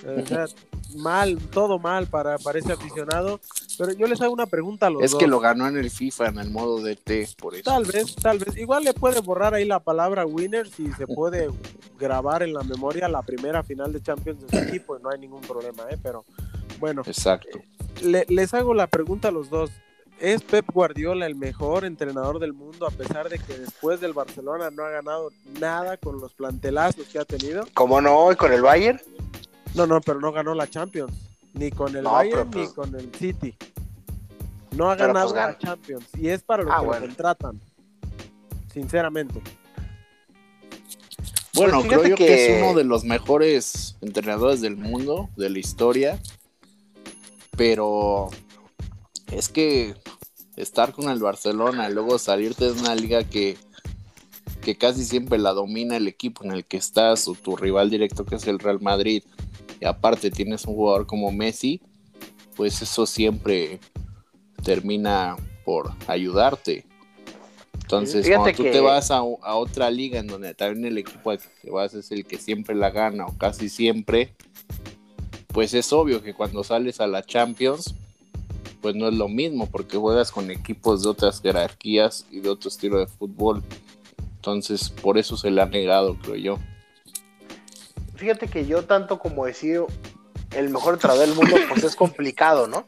O sea, mal, todo mal para, para ese aficionado. Pero yo les hago una pregunta a los Es que lo ganó en el FIFA, en el modo de T, por eso. Tal vez, tal vez. Igual le puede borrar ahí la palabra winners y se puede grabar en la memoria la primera final de Champions de su equipo y no hay ningún problema, ¿eh? Pero bueno. Exacto. les hago la pregunta a los dos. ¿Es Pep Guardiola el mejor entrenador del mundo a pesar de que después del Barcelona no ha ganado nada con los plantelazos que ha tenido? ¿Cómo no? ¿Y con el Bayern? No, no, pero no ganó la Champions. Ni con el Bayern ni pues con el City. No ha ganado pues la Champions. Y es para lo ah, que lo contratan. Sinceramente. Bueno, pues creo yo que... es uno de los mejores entrenadores del mundo, de la historia. Pero es que estar con el Barcelona, luego salirte de una liga que, que casi siempre la domina el equipo en el que estás o tu rival directo que es el Real Madrid, y aparte tienes un jugador como Messi, pues eso siempre termina por ayudarte. Entonces, cuando tú te vas a, a, otra liga en donde también el equipo que vas es el que siempre la gana o casi siempre, pues es obvio que cuando sales a la Champions, pues no es lo mismo porque juegas con equipos de otras jerarquías y de otro estilo de fútbol. Entonces, por eso se le ha negado, creo yo. Fíjate que yo tanto como decir el mejor entrenador del mundo, pues es complicado, ¿no?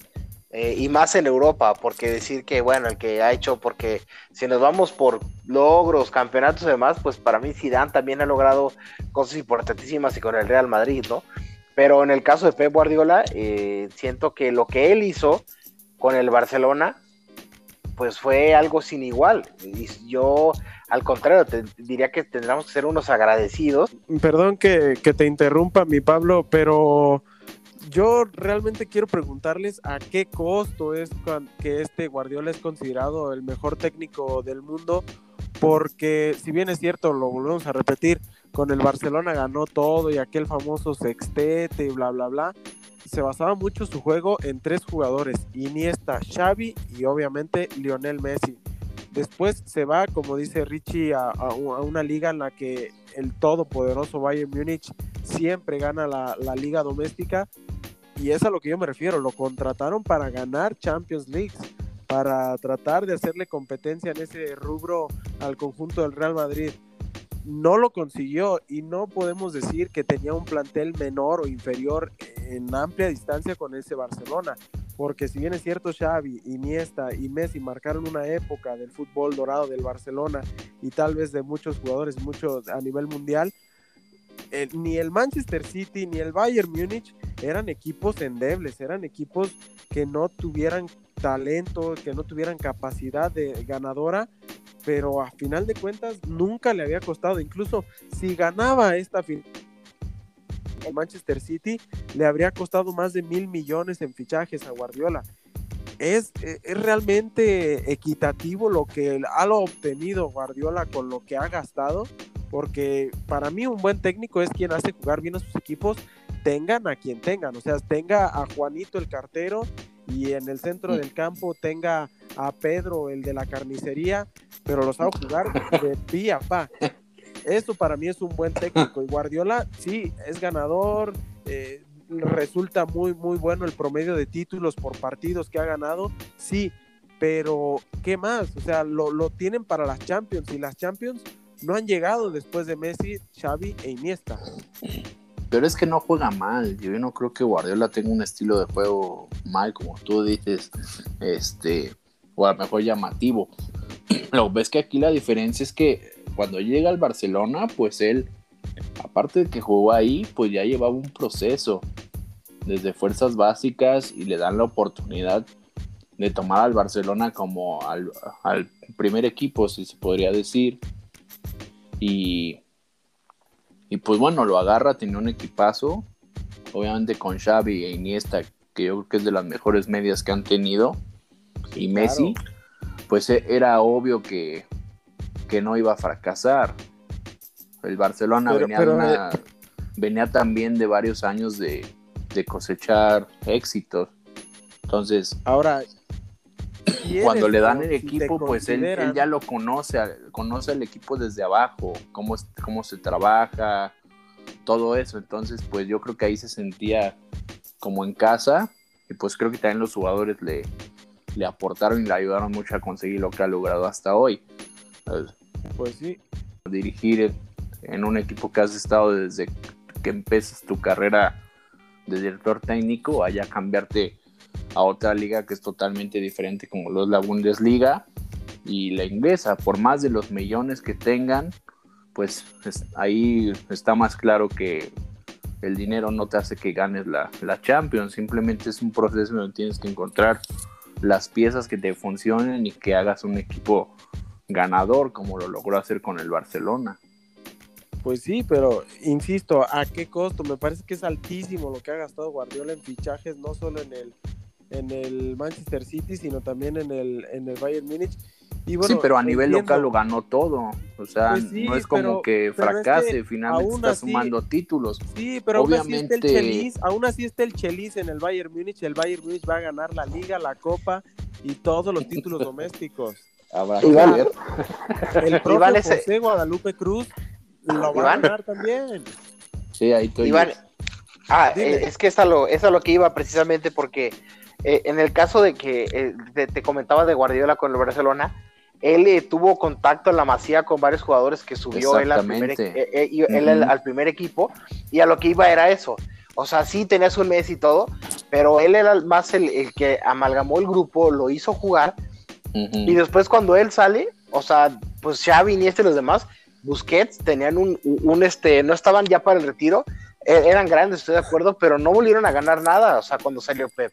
Eh, y más en Europa, porque decir que, bueno, el que ha hecho, porque si nos vamos por logros, campeonatos y demás, pues para mí Zidane también ha logrado cosas importantísimas y con el Real Madrid, ¿no? Pero en el caso de Pep Guardiola, eh, siento que lo que él hizo con el Barcelona, pues fue algo sin igual. Yo, al contrario, te diría que tendríamos que ser unos agradecidos. Perdón que, te interrumpa, mi Pablo, pero yo realmente quiero preguntarles a qué costo es que este Guardiola es considerado el mejor técnico del mundo, porque si bien es cierto, lo volvemos a repetir, con el Barcelona ganó todo y aquel famoso sextete y bla, bla, bla, se basaba mucho su juego en tres jugadores, Iniesta, Xavi y obviamente Lionel Messi. Después se va, como dice Richie, a, una liga en la que el todopoderoso Bayern Múnich siempre gana la, la, liga doméstica y es a lo que yo me refiero, lo contrataron para ganar Champions League, para tratar de hacerle competencia en ese rubro al conjunto del Real Madrid no lo consiguió y no podemos decir que tenía un plantel menor o inferior en amplia distancia con ese Barcelona, porque si bien es cierto Xavi, Iniesta y Messi marcaron una época del fútbol dorado del Barcelona y tal vez de muchos jugadores muchos a nivel mundial, eh, ni el Manchester City ni el Bayern Múnich eran equipos endebles, eran equipos que no tuvieran talento, que no tuvieran capacidad de ganadora pero a final de cuentas nunca le había costado. Incluso si ganaba esta final el Manchester City, le habría costado más de mil millones en fichajes a Guardiola. Es, eh, es, realmente equitativo lo que ha obtenido Guardiola con lo que ha gastado, porque para mí un buen técnico es quien hace jugar bien a sus equipos, tengan a quien tengan, o sea, tenga a Juanito el cartero y en el centro del campo tenga a Pedro el de la carnicería, pero los hago jugar de pie a pa. Eso para mí es un buen técnico. Y Guardiola, sí, es ganador, eh, resulta muy, muy bueno el promedio de títulos por partidos que ha ganado, sí, pero ¿qué más? O sea, lo, lo tienen para las Champions y las Champions no han llegado después de Messi, Xavi e Iniesta. Pero es que no juega mal. Yo no creo que Guardiola tenga un estilo de juego mal, como tú dices, este, o a lo mejor llamativo. Lo ves que aquí la diferencia es que cuando llega al Barcelona, pues él, aparte de que jugó ahí, pues ya llevaba un proceso desde fuerzas básicas y le dan la oportunidad de tomar al Barcelona como al, al primer equipo, si se podría decir. Y y pues bueno, lo agarra, tiene un equipazo, obviamente con Xavi e Iniesta, que yo creo que es de las mejores medias que han tenido, y Messi, pues e, era obvio que, que, no iba a fracasar. El Barcelona venía, eh, venía también de varios años de, de cosechar éxitos. Entonces, ahora cuando le dan el equipo, pues él, ya lo conoce, conoce al equipo desde abajo, cómo, cómo se trabaja, todo eso. Entonces, pues yo creo que ahí se sentía como en casa y pues creo que también los jugadores le, le aportaron y le ayudaron mucho a conseguir lo que ha logrado hasta hoy. Pues sí. Dirigir en un equipo que has estado desde que empiezas tu carrera de director técnico, allá cambiarte a otra liga que es totalmente diferente como la Bundesliga y la inglesa. Por más de los millones que tengan, pues ahí está más claro que el dinero no te hace que ganes la, la Champions, simplemente es un proceso donde tienes que encontrar las piezas que te funcionen y que hagas un equipo ganador como lo logró hacer con el Barcelona. Pues sí, pero insisto, ¿a qué costo? Me parece que es altísimo lo que ha gastado Guardiola en fichajes, no solo en el en el Manchester City, sino también en el, en el Bayern Múnich. Y sí, pero a nivel local lo ganó todo. O sea, pues no es como que fracase, finalmente está sumando títulos. Sí, pero Obviamente... aún así está el Chelis, aún así está el Chelis en el Bayern Múnich. El Bayern Múnich va a ganar la Liga, la Copa y todos los títulos domésticos. Habrá que ver. El propio José Guadalupe Cruz lo va a ganar también. Sí, ahí estoy. Iván, ah, eh, es que es lo, es a lo que iba precisamente porque eh, en el caso de que eh, te, comentaba de Guardiola con el Barcelona, él eh, tuvo contacto en la masía con varios jugadores que subió él, al primer, al primer, equipo y a lo que iba era eso. O sea, sí tenía su mes y todo, pero él era más el, que amalgamó el grupo, lo hizo jugar y después cuando él sale, o sea, pues Xavi, Iniesta y los demás, Busquets tenían un, un, este, no estaban ya para el retiro, e, eran grandes, estoy de acuerdo, pero no volvieron a ganar nada, o sea, cuando salió Pep.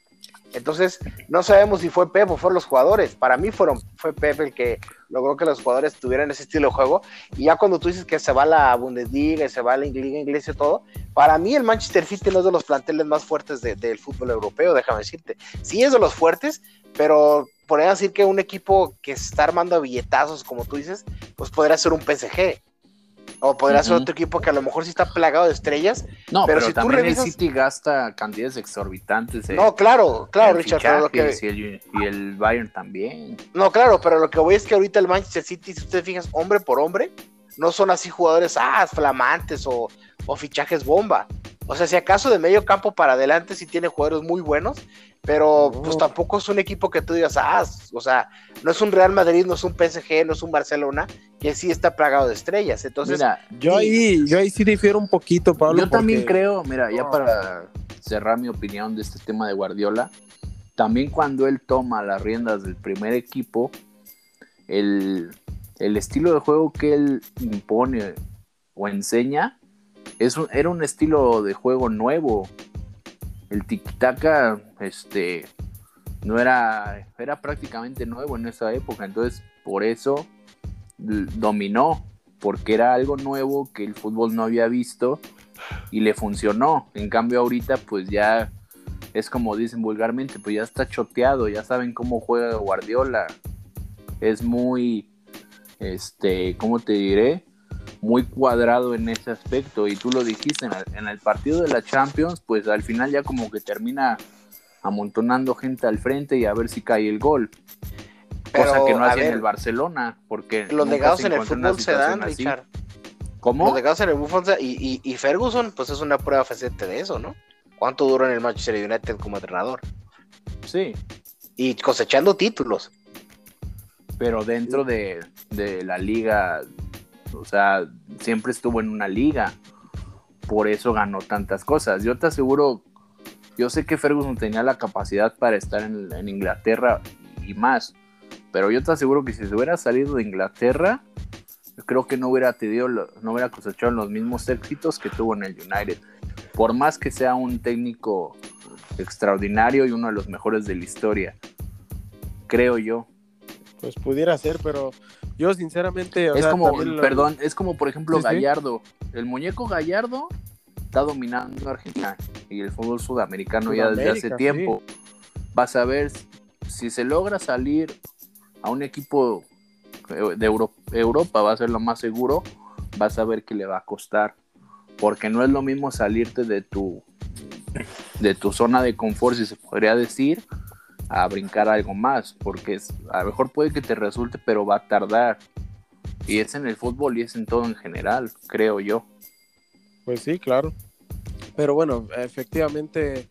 Entonces, no sabemos si fue Pep o fueron los jugadores. Para mí fueron, fue Pep el que logró que los jugadores tuvieran ese estilo de juego. Y ya cuando tú dices que se va la Bundesliga se va la Liga Inglesa y todo, para mí el Manchester City no es de los planteles más fuertes del fútbol europeo, déjame decirte. Sí es de los fuertes, pero podría decir que un equipo que se está armando a billetazos, como tú dices, pues podría ser un PSG. O podría ser otro equipo que a lo mejor sí está plagado de estrellas. No, pero, si también tú revisas... el City gasta cantidades exorbitantes. no, claro, claro, Richard. y, el, Bayern también. No, claro, pero lo que voy es que ahorita el Manchester City, si ustedes fijas, hombre por hombre, no son así jugadores, ah, flamantes o, o fichajes bomba. O sea, si acaso de medio campo para adelante sí tiene jugadores muy buenos, pero pues tampoco es un equipo que tú digas, ah, o sea, no es un Real Madrid, no es un PSG, no es un Barcelona, que sí está plagado de estrellas. Entonces, mira, yo ahí, yo ahí sí difiero un poquito, Pablo. Yo también creo, mira, ya para cerrar mi opinión de este tema de Guardiola, también cuando él toma las riendas del primer equipo, el, el estilo de juego que él impone o enseña es era un estilo de juego nuevo. El tiki-taka, este, no era, era prácticamente nuevo en esa época, entonces por eso dominó, porque era algo nuevo que el fútbol no había visto y le funcionó. En cambio ahorita pues ya es como dicen vulgarmente, pues ya está choteado, ya saben cómo juega Guardiola. Es muy, este, ¿cómo te diré? Muy cuadrado en ese aspecto y tú lo dijiste en el, partido de la Champions pues al final ya como que termina amontonando gente al frente y a ver si cae el gol cosa que no hacía en el Barcelona, porque los legados en el fútbol se dan, Richard. ¿Cómo? Los legados en el fútbol y, y, y Ferguson, pues es una prueba fehaciente de eso, ¿no? ¿Cuánto duró en el Manchester United como entrenador? Sí. Y cosechando títulos. Pero dentro de, de la liga, o sea, siempre estuvo en una liga. Por eso ganó tantas cosas. Yo te aseguro, yo sé que Ferguson tenía la capacidad para estar en, Inglaterra y más. Pero yo te aseguro que si se hubiera salido de Inglaterra, creo que no hubiera tenido, no hubiera cosechado los mismos éxitos que tuvo en el United. Por más que sea un técnico extraordinario y uno de los mejores de la historia, creo yo. Pues pudiera ser, pero yo sinceramente... es como, perdón, es como por ejemplo Gallardo. El muñeco Gallardo está dominando Argentina y el fútbol sudamericano ya desde hace tiempo. Vas a ver si se logra salir a un equipo de Europa, va a ser lo más seguro, vas a ver que le va a costar. Porque no es lo mismo salirte de tu, de tu zona de confort, si se podría decir, a brincar algo más. Porque a lo mejor puede que te resulte, pero va a tardar. Y es en el fútbol y es en todo en general, creo yo. Pues sí, claro. Pero bueno, efectivamente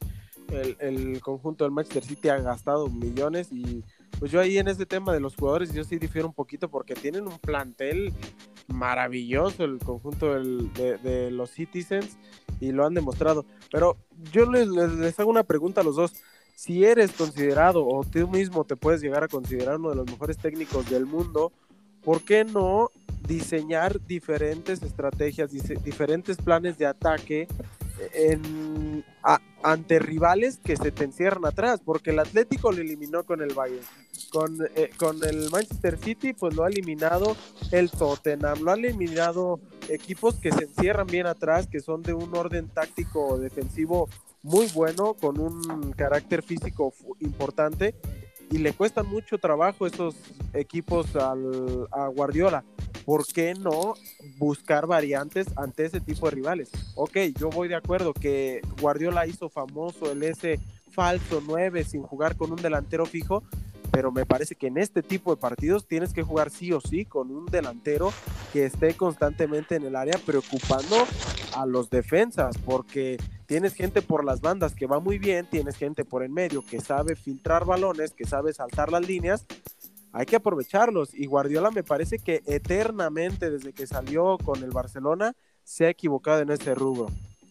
el, conjunto del Manchester City ha gastado millones y pues yo ahí en ese tema de los jugadores yo sí difiero un poquito porque tienen un plantel maravilloso el conjunto de, los Citizens y lo han demostrado. Pero yo les, les, hago una pregunta a los dos. Si eres considerado o tú mismo te puedes llegar a considerar uno de los mejores técnicos del mundo, ¿por qué no diseñar diferentes estrategias, diferentes planes de ataque en, ante rivales que se te encierran atrás, porque el Atlético lo eliminó con el Bayern, con, eh, con el Manchester City pues lo ha eliminado el Tottenham, lo ha eliminado equipos que se encierran bien atrás, que son de un orden táctico defensivo muy bueno, con un carácter físico importante y le cuesta mucho trabajo esos equipos al, a Guardiola. ¿por qué no buscar variantes ante ese tipo de rivales? Ok, yo voy de acuerdo que Guardiola hizo famoso el ese falso 9 sin jugar con un delantero fijo, pero me parece que en este tipo de partidos tienes que jugar sí o sí con un delantero que esté constantemente en el área preocupando a los defensas, porque tienes gente por las bandas que va muy bien, tienes gente por en medio que sabe filtrar balones, que sabe saltar las líneas, hay que aprovecharlos. Y Guardiola me parece que eternamente, desde que salió con el Barcelona, se ha equivocado en ese rubro.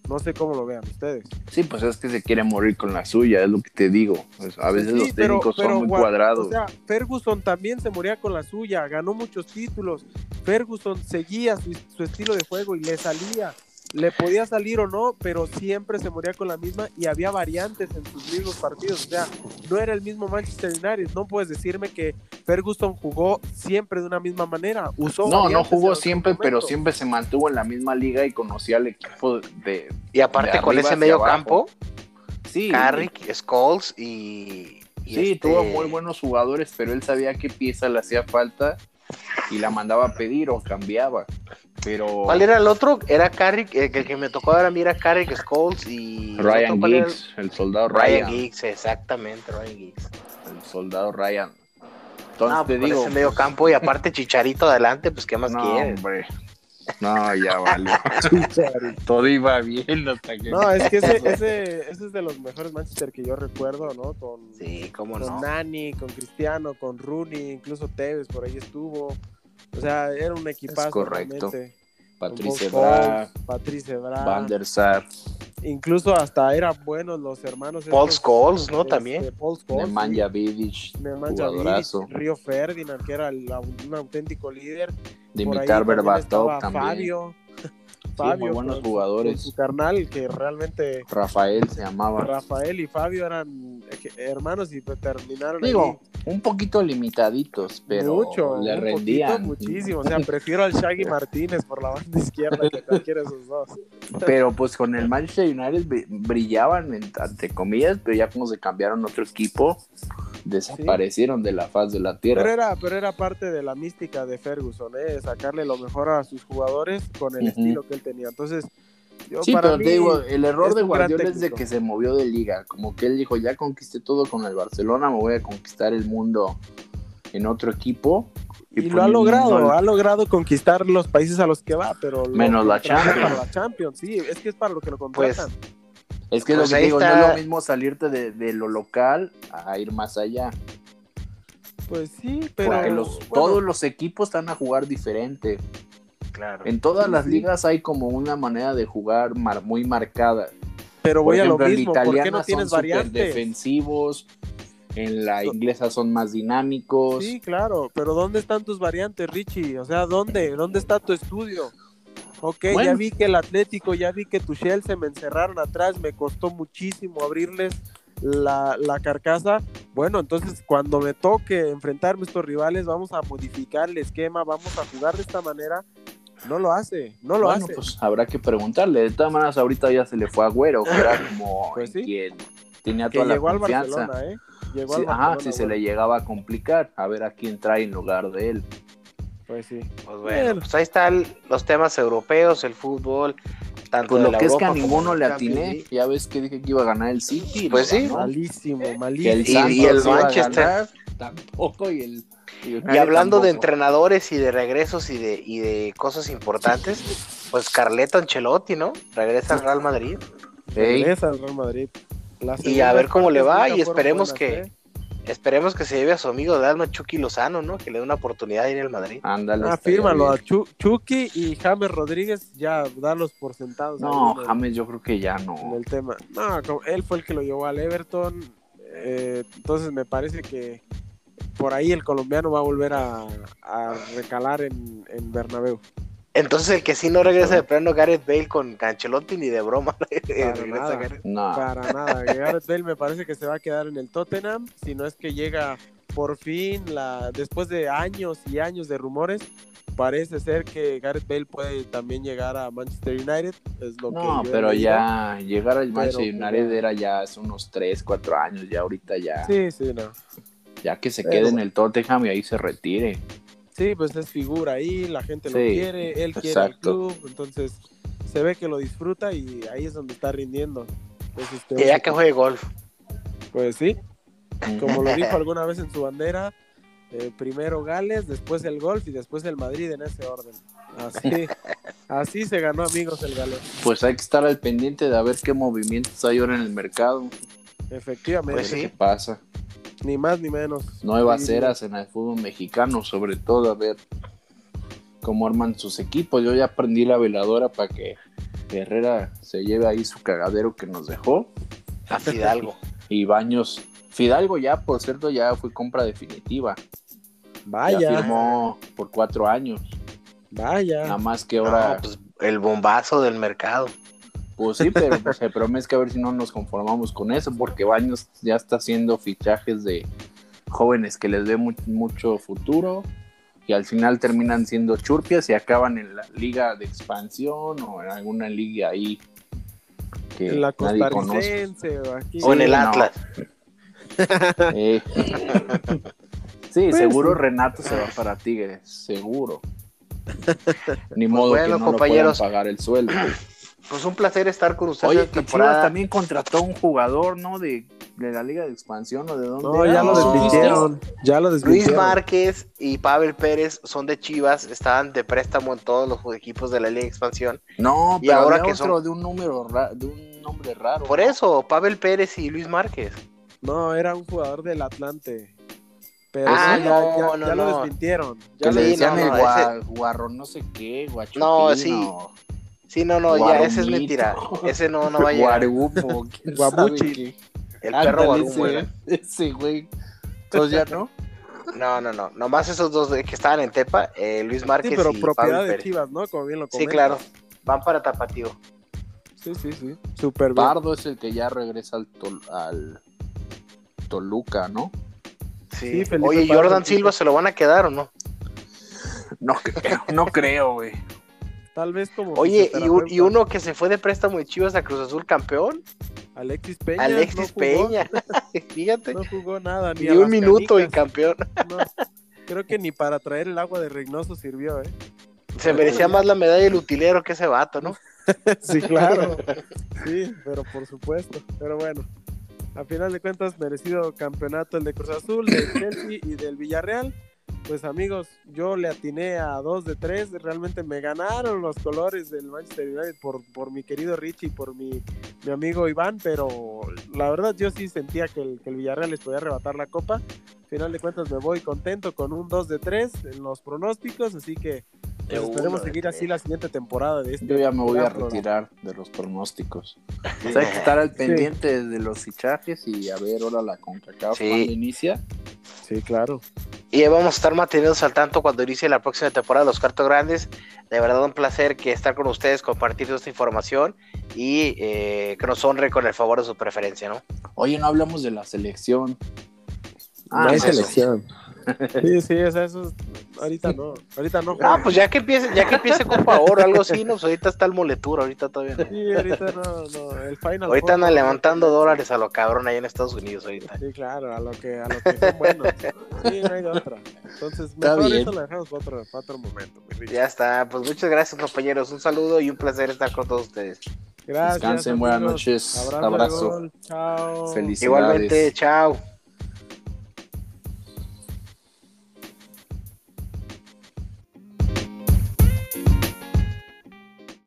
No sé cómo lo vean ustedes. Sí, pues es que se quiere morir con la suya, es lo que te digo. Pues, a veces los técnicos son muy cuadrados. O sea, Ferguson también se moría con la suya, ganó muchos títulos. Ferguson seguía su estilo de juego y le salía le podía salir o no, pero siempre se moría con la misma y había variantes en sus mismos partidos. O sea, no era el mismo Manchester United. No puedes decirme que Ferguson jugó siempre de una misma manera. Usó no, no jugó siempre, pero siempre se mantuvo en la misma liga y conocía al equipo de. Y aparte con ese medio campo, sí. Carrick, Scholes y. sí, este tuvo muy buenos jugadores, pero él sabía qué pieza le hacía falta y la mandaba a pedir o cambiaba. Pero... ¿Cuál era el otro? Era Carrick, el que me tocó ahora a mí era Carrick Scholes y... Ryan Giggs, el... soldado Ryan. Ryan Giggs, exactamente, Ryan Giggs. El soldado Ryan. Entonces no, te pues, digo... Ese medio campo y aparte Chicharito adelante, pues ¿qué más no, Hombre. No, ya vale. Todo iba bien hasta que. No, es que ese, ese, ese, es de los mejores Manchester que yo recuerdo, ¿no? Con, sí, cómo con Nani, con Cristiano, con Rooney, incluso Tevez por ahí estuvo. O sea, era un equipazo. Es correcto. Patrice Bra, Patrice Bra, Van der Sar. Incluso hasta eran buenos los hermanos. Paul Scholes, ¿no? Este, También. Paul Scholes. Nemanja Vidic, jugadorazo. Río Ferdinand, que era un auténtico líder. Dimitar Berbatov también. Fabio. Fabio, muy buenos jugadores. su carnal, que realmente. Rafael se llamaba. Rafael y Fabio eran hermanos y terminaron. Digo, un poquito limitaditos, pero Mucho, le rendían. muchísimo. O sea, prefiero al Shaggy Martínez por la banda izquierda que cualquiera de esos dos. Pero pues con el Manchester United brillaban, entre comillas, pero ya como se cambiaron a otro equipo, desaparecieron de la faz de la tierra. Pero era, pero era parte de la mística de Ferguson, ¿eh? sacarle lo mejor a sus jugadores con el estilo que él tenía. Entonces, sí, pero te digo, el error de Guardiola es de que se movió de liga. Como que él dijo, ya conquisté todo con el Barcelona, me voy a conquistar el mundo en otro equipo. Y, lo ha logrado, ha logrado conquistar los países a los que va, pero menos la Champions. la Champions, sí, es que es para lo que lo pues, contratan. Es que pues lo que digo, no es lo mismo salirte de, lo local a ir más allá. Pues sí, pero todos los equipos están a jugar diferente. Claro. En todas las ligas hay como una manera de jugar muy marcada. Pero voy a lo mismo, ¿por qué no tienes variantes? defensivos, en la inglesa son más dinámicos. Sí, claro, pero ¿dónde están tus variantes, Richie? O sea, ¿dónde? ¿Dónde está tu estudio? Ok, ya vi que el Atlético, ya vi que tu se me encerraron atrás, me costó muchísimo abrirles la, la, carcasa. Bueno, entonces cuando me toque enfrentarme a estos rivales, vamos a modificar el esquema, vamos a jugar de esta manera. No lo hace, no lo bueno, hace. pues habrá que preguntarle. De todas maneras, ahorita ya se le fue a Güero, que era como pues quien tenía toda la confianza. ¿eh? ajá, si se le llegaba a complicar, a ver a quién trae en lugar de él. Pues sí. Pues bueno, pues ahí están los temas europeos, el fútbol, tanto pues lo que es que a ninguno le atiné, ya ves que dije que iba a ganar el City. Pues sí. Malísimo, malísimo. El y, el Manchester. tampoco, y el... Y, hablando de entrenadores y de regresos y de, y de cosas importantes, pues Carleto Ancelotti, ¿no? Regresa al Real Madrid. Regresa al Real Madrid y a ver cómo le va y esperemos que ¿eh? Esperemos que se lleve a su amigo de alma Chucky Lozano, ¿no? Que le dé una oportunidad de ir al Madrid. Ándale. Ah, fírmalo a Chucky y James Rodríguez, ya dalos por sentados. No, James yo creo que ya no. En el tema. No, él fue el que lo llevó al Everton, eh, entonces me parece que por ahí el colombiano va a volver a, recalar en, en Bernabéu. Entonces el que sí no regresa de plano Gareth Bale con Cancelotti ni de broma. Para, nada, no. para nada. Gareth Bale me parece que se va a quedar en el Tottenham, si no es que llega por fin, la después de años y años de rumores, parece ser que Gareth Bale puede también llegar a Manchester United. Es lo no, pero ya llegar al Manchester pues, United era ya hace unos 3, 4 años, ya ahorita ya. Sí, sí, no. Ya que se quede en el Tottenham y ahí se retire. Sí, pues es figura ahí, la gente lo quiere, él quiere el club, entonces se ve que lo disfruta y ahí es donde está rindiendo. y ya que juegue golf. Pues sí, como lo dijo alguna vez en su bandera, eh, primero Gales, después el golf y después el Madrid en ese orden. Así, así se ganó amigos el Gales. Pues hay que estar al pendiente de ver qué movimientos hay ahora en el mercado. Efectivamente. Pues ¿Qué pasa? Ni más ni menos. Nuevas eras en el fútbol mexicano, sobre todo a ver cómo arman sus equipos. Yo ya aprendí la veladora para que Herrera se lleve ahí su cagadero que nos dejó. A Fidalgo. y Baños. Fidalgo ya, por cierto, ya fue compra definitiva. Vaya. Ya firmó por cuatro años. Vaya. Nada más que ahora. pues el bombazo del mercado. Pues sí, pero pues, el problema es que a ver si no nos conformamos con eso, porque Baños ya está haciendo fichajes de jóvenes que les ve mucho futuro y al final terminan siendo churpias y acaban en la liga de expansión o en alguna liga ahí que la nadie conoce. O, aquí. o en el Atlas. Eh. sí, pues seguro Renato se va para Tigres, seguro. Ni pues modo que no compañeros, pagar el sueldo. Pues un placer estar con ustedes. Oye, que Chivas también contrató un jugador, ¿no? De, la Liga de Expansión o de dónde. No, ya lo desmintieron. Ya lo Luis Márquez y Pavel Pérez son de Chivas, estaban de préstamo en todos los equipos de la Liga de Expansión. No, pero y ahora que otro de un número de un nombre raro. Por eso, Pavel Pérez y Luis Márquez. No, era un jugador del Atlante. Pero ah, no, ya, lo desmintieron. Ya le decían el guarro, no sé qué, guachupino. No, sí. Sí, no, no, ya ese es mentira. Ese no, no va a llegar. Guamuchi. El perro Guarumo, Ese, güey. Entonces ya no. No, no, no. Nomás esos dos que estaban en Tepa, eh, Luis Márquez sí, pero y propiedad de Chivas, ¿no? Como bien lo comentas. Sí, claro. Van para Tapatío. Sí, sí, sí. Super bien. Pardo es el que ya regresa al, al Toluca, ¿no? Sí. Oye, Jordan Silva se lo van a quedar o no? No creo, no creo, güey. Tal vez como. Oye, y, uno que se fue de préstamo de Chivas a Cruz Azul campeón. Alexis Peña. Alexis Peña. Fíjate. No jugó nada. Ni, un minuto y campeón. creo que ni para traer el agua de Reynoso sirvió, ¿eh? Se merecía más la medalla del utilero que ese vato, ¿no? sí, claro. Sí, pero por supuesto. Pero bueno. A final de cuentas, merecido campeonato el de Cruz Azul, del Chelsea y del Villarreal. Pues amigos, yo le atiné a dos de tres. Realmente me ganaron los colores del Manchester United por, por mi querido Richie y por mi, mi amigo Iván. Pero la verdad, yo sí sentía que el, que el Villarreal les podía arrebatar la copa. Final de cuentas, me voy contento con un 2 de 3 en los pronósticos. Así que pues, esperemos seguir así la siguiente temporada de este. Yo ya me voy a retirar de los pronósticos. Pues hay que estar al pendiente de los fichajes y a ver ahora la CONCACAF Sí. cuando inicia. Sí, claro. Y vamos a estar mantenidos al tanto cuando inicie la próxima temporada de los Cuartos Grandes. De verdad un placer que estar con ustedes, compartir esta información y eh, que nos honre con el favor de su preferencia, ¿no? Oye, no hablamos de la selección. No hay eso. selección. Sí, sí, o sea, eso es- ahorita no, ahorita no. Ah, pues ya que empiece, ya que empiece Copa Oro, algo así, ¿no? Pues ahorita está el moletura, ahorita todavía no. Sí, ahorita no, no, el final. Ahorita andan no- levantando dólares a lo cabrón ahí en Estados Unidos ahorita. Sí, claro, a lo que, a lo que son buenos. Sí, no hay de otra. Entonces, Está mejor bien. eso lo dejamos para otro, para otro momento. Ya está, pues muchas gracias compañeros, un saludo y un placer estar con todos ustedes. Gracias. Descansen, buenas noches. Abrazo. Abrazo. Chao. Felicidades. Igualmente, chao.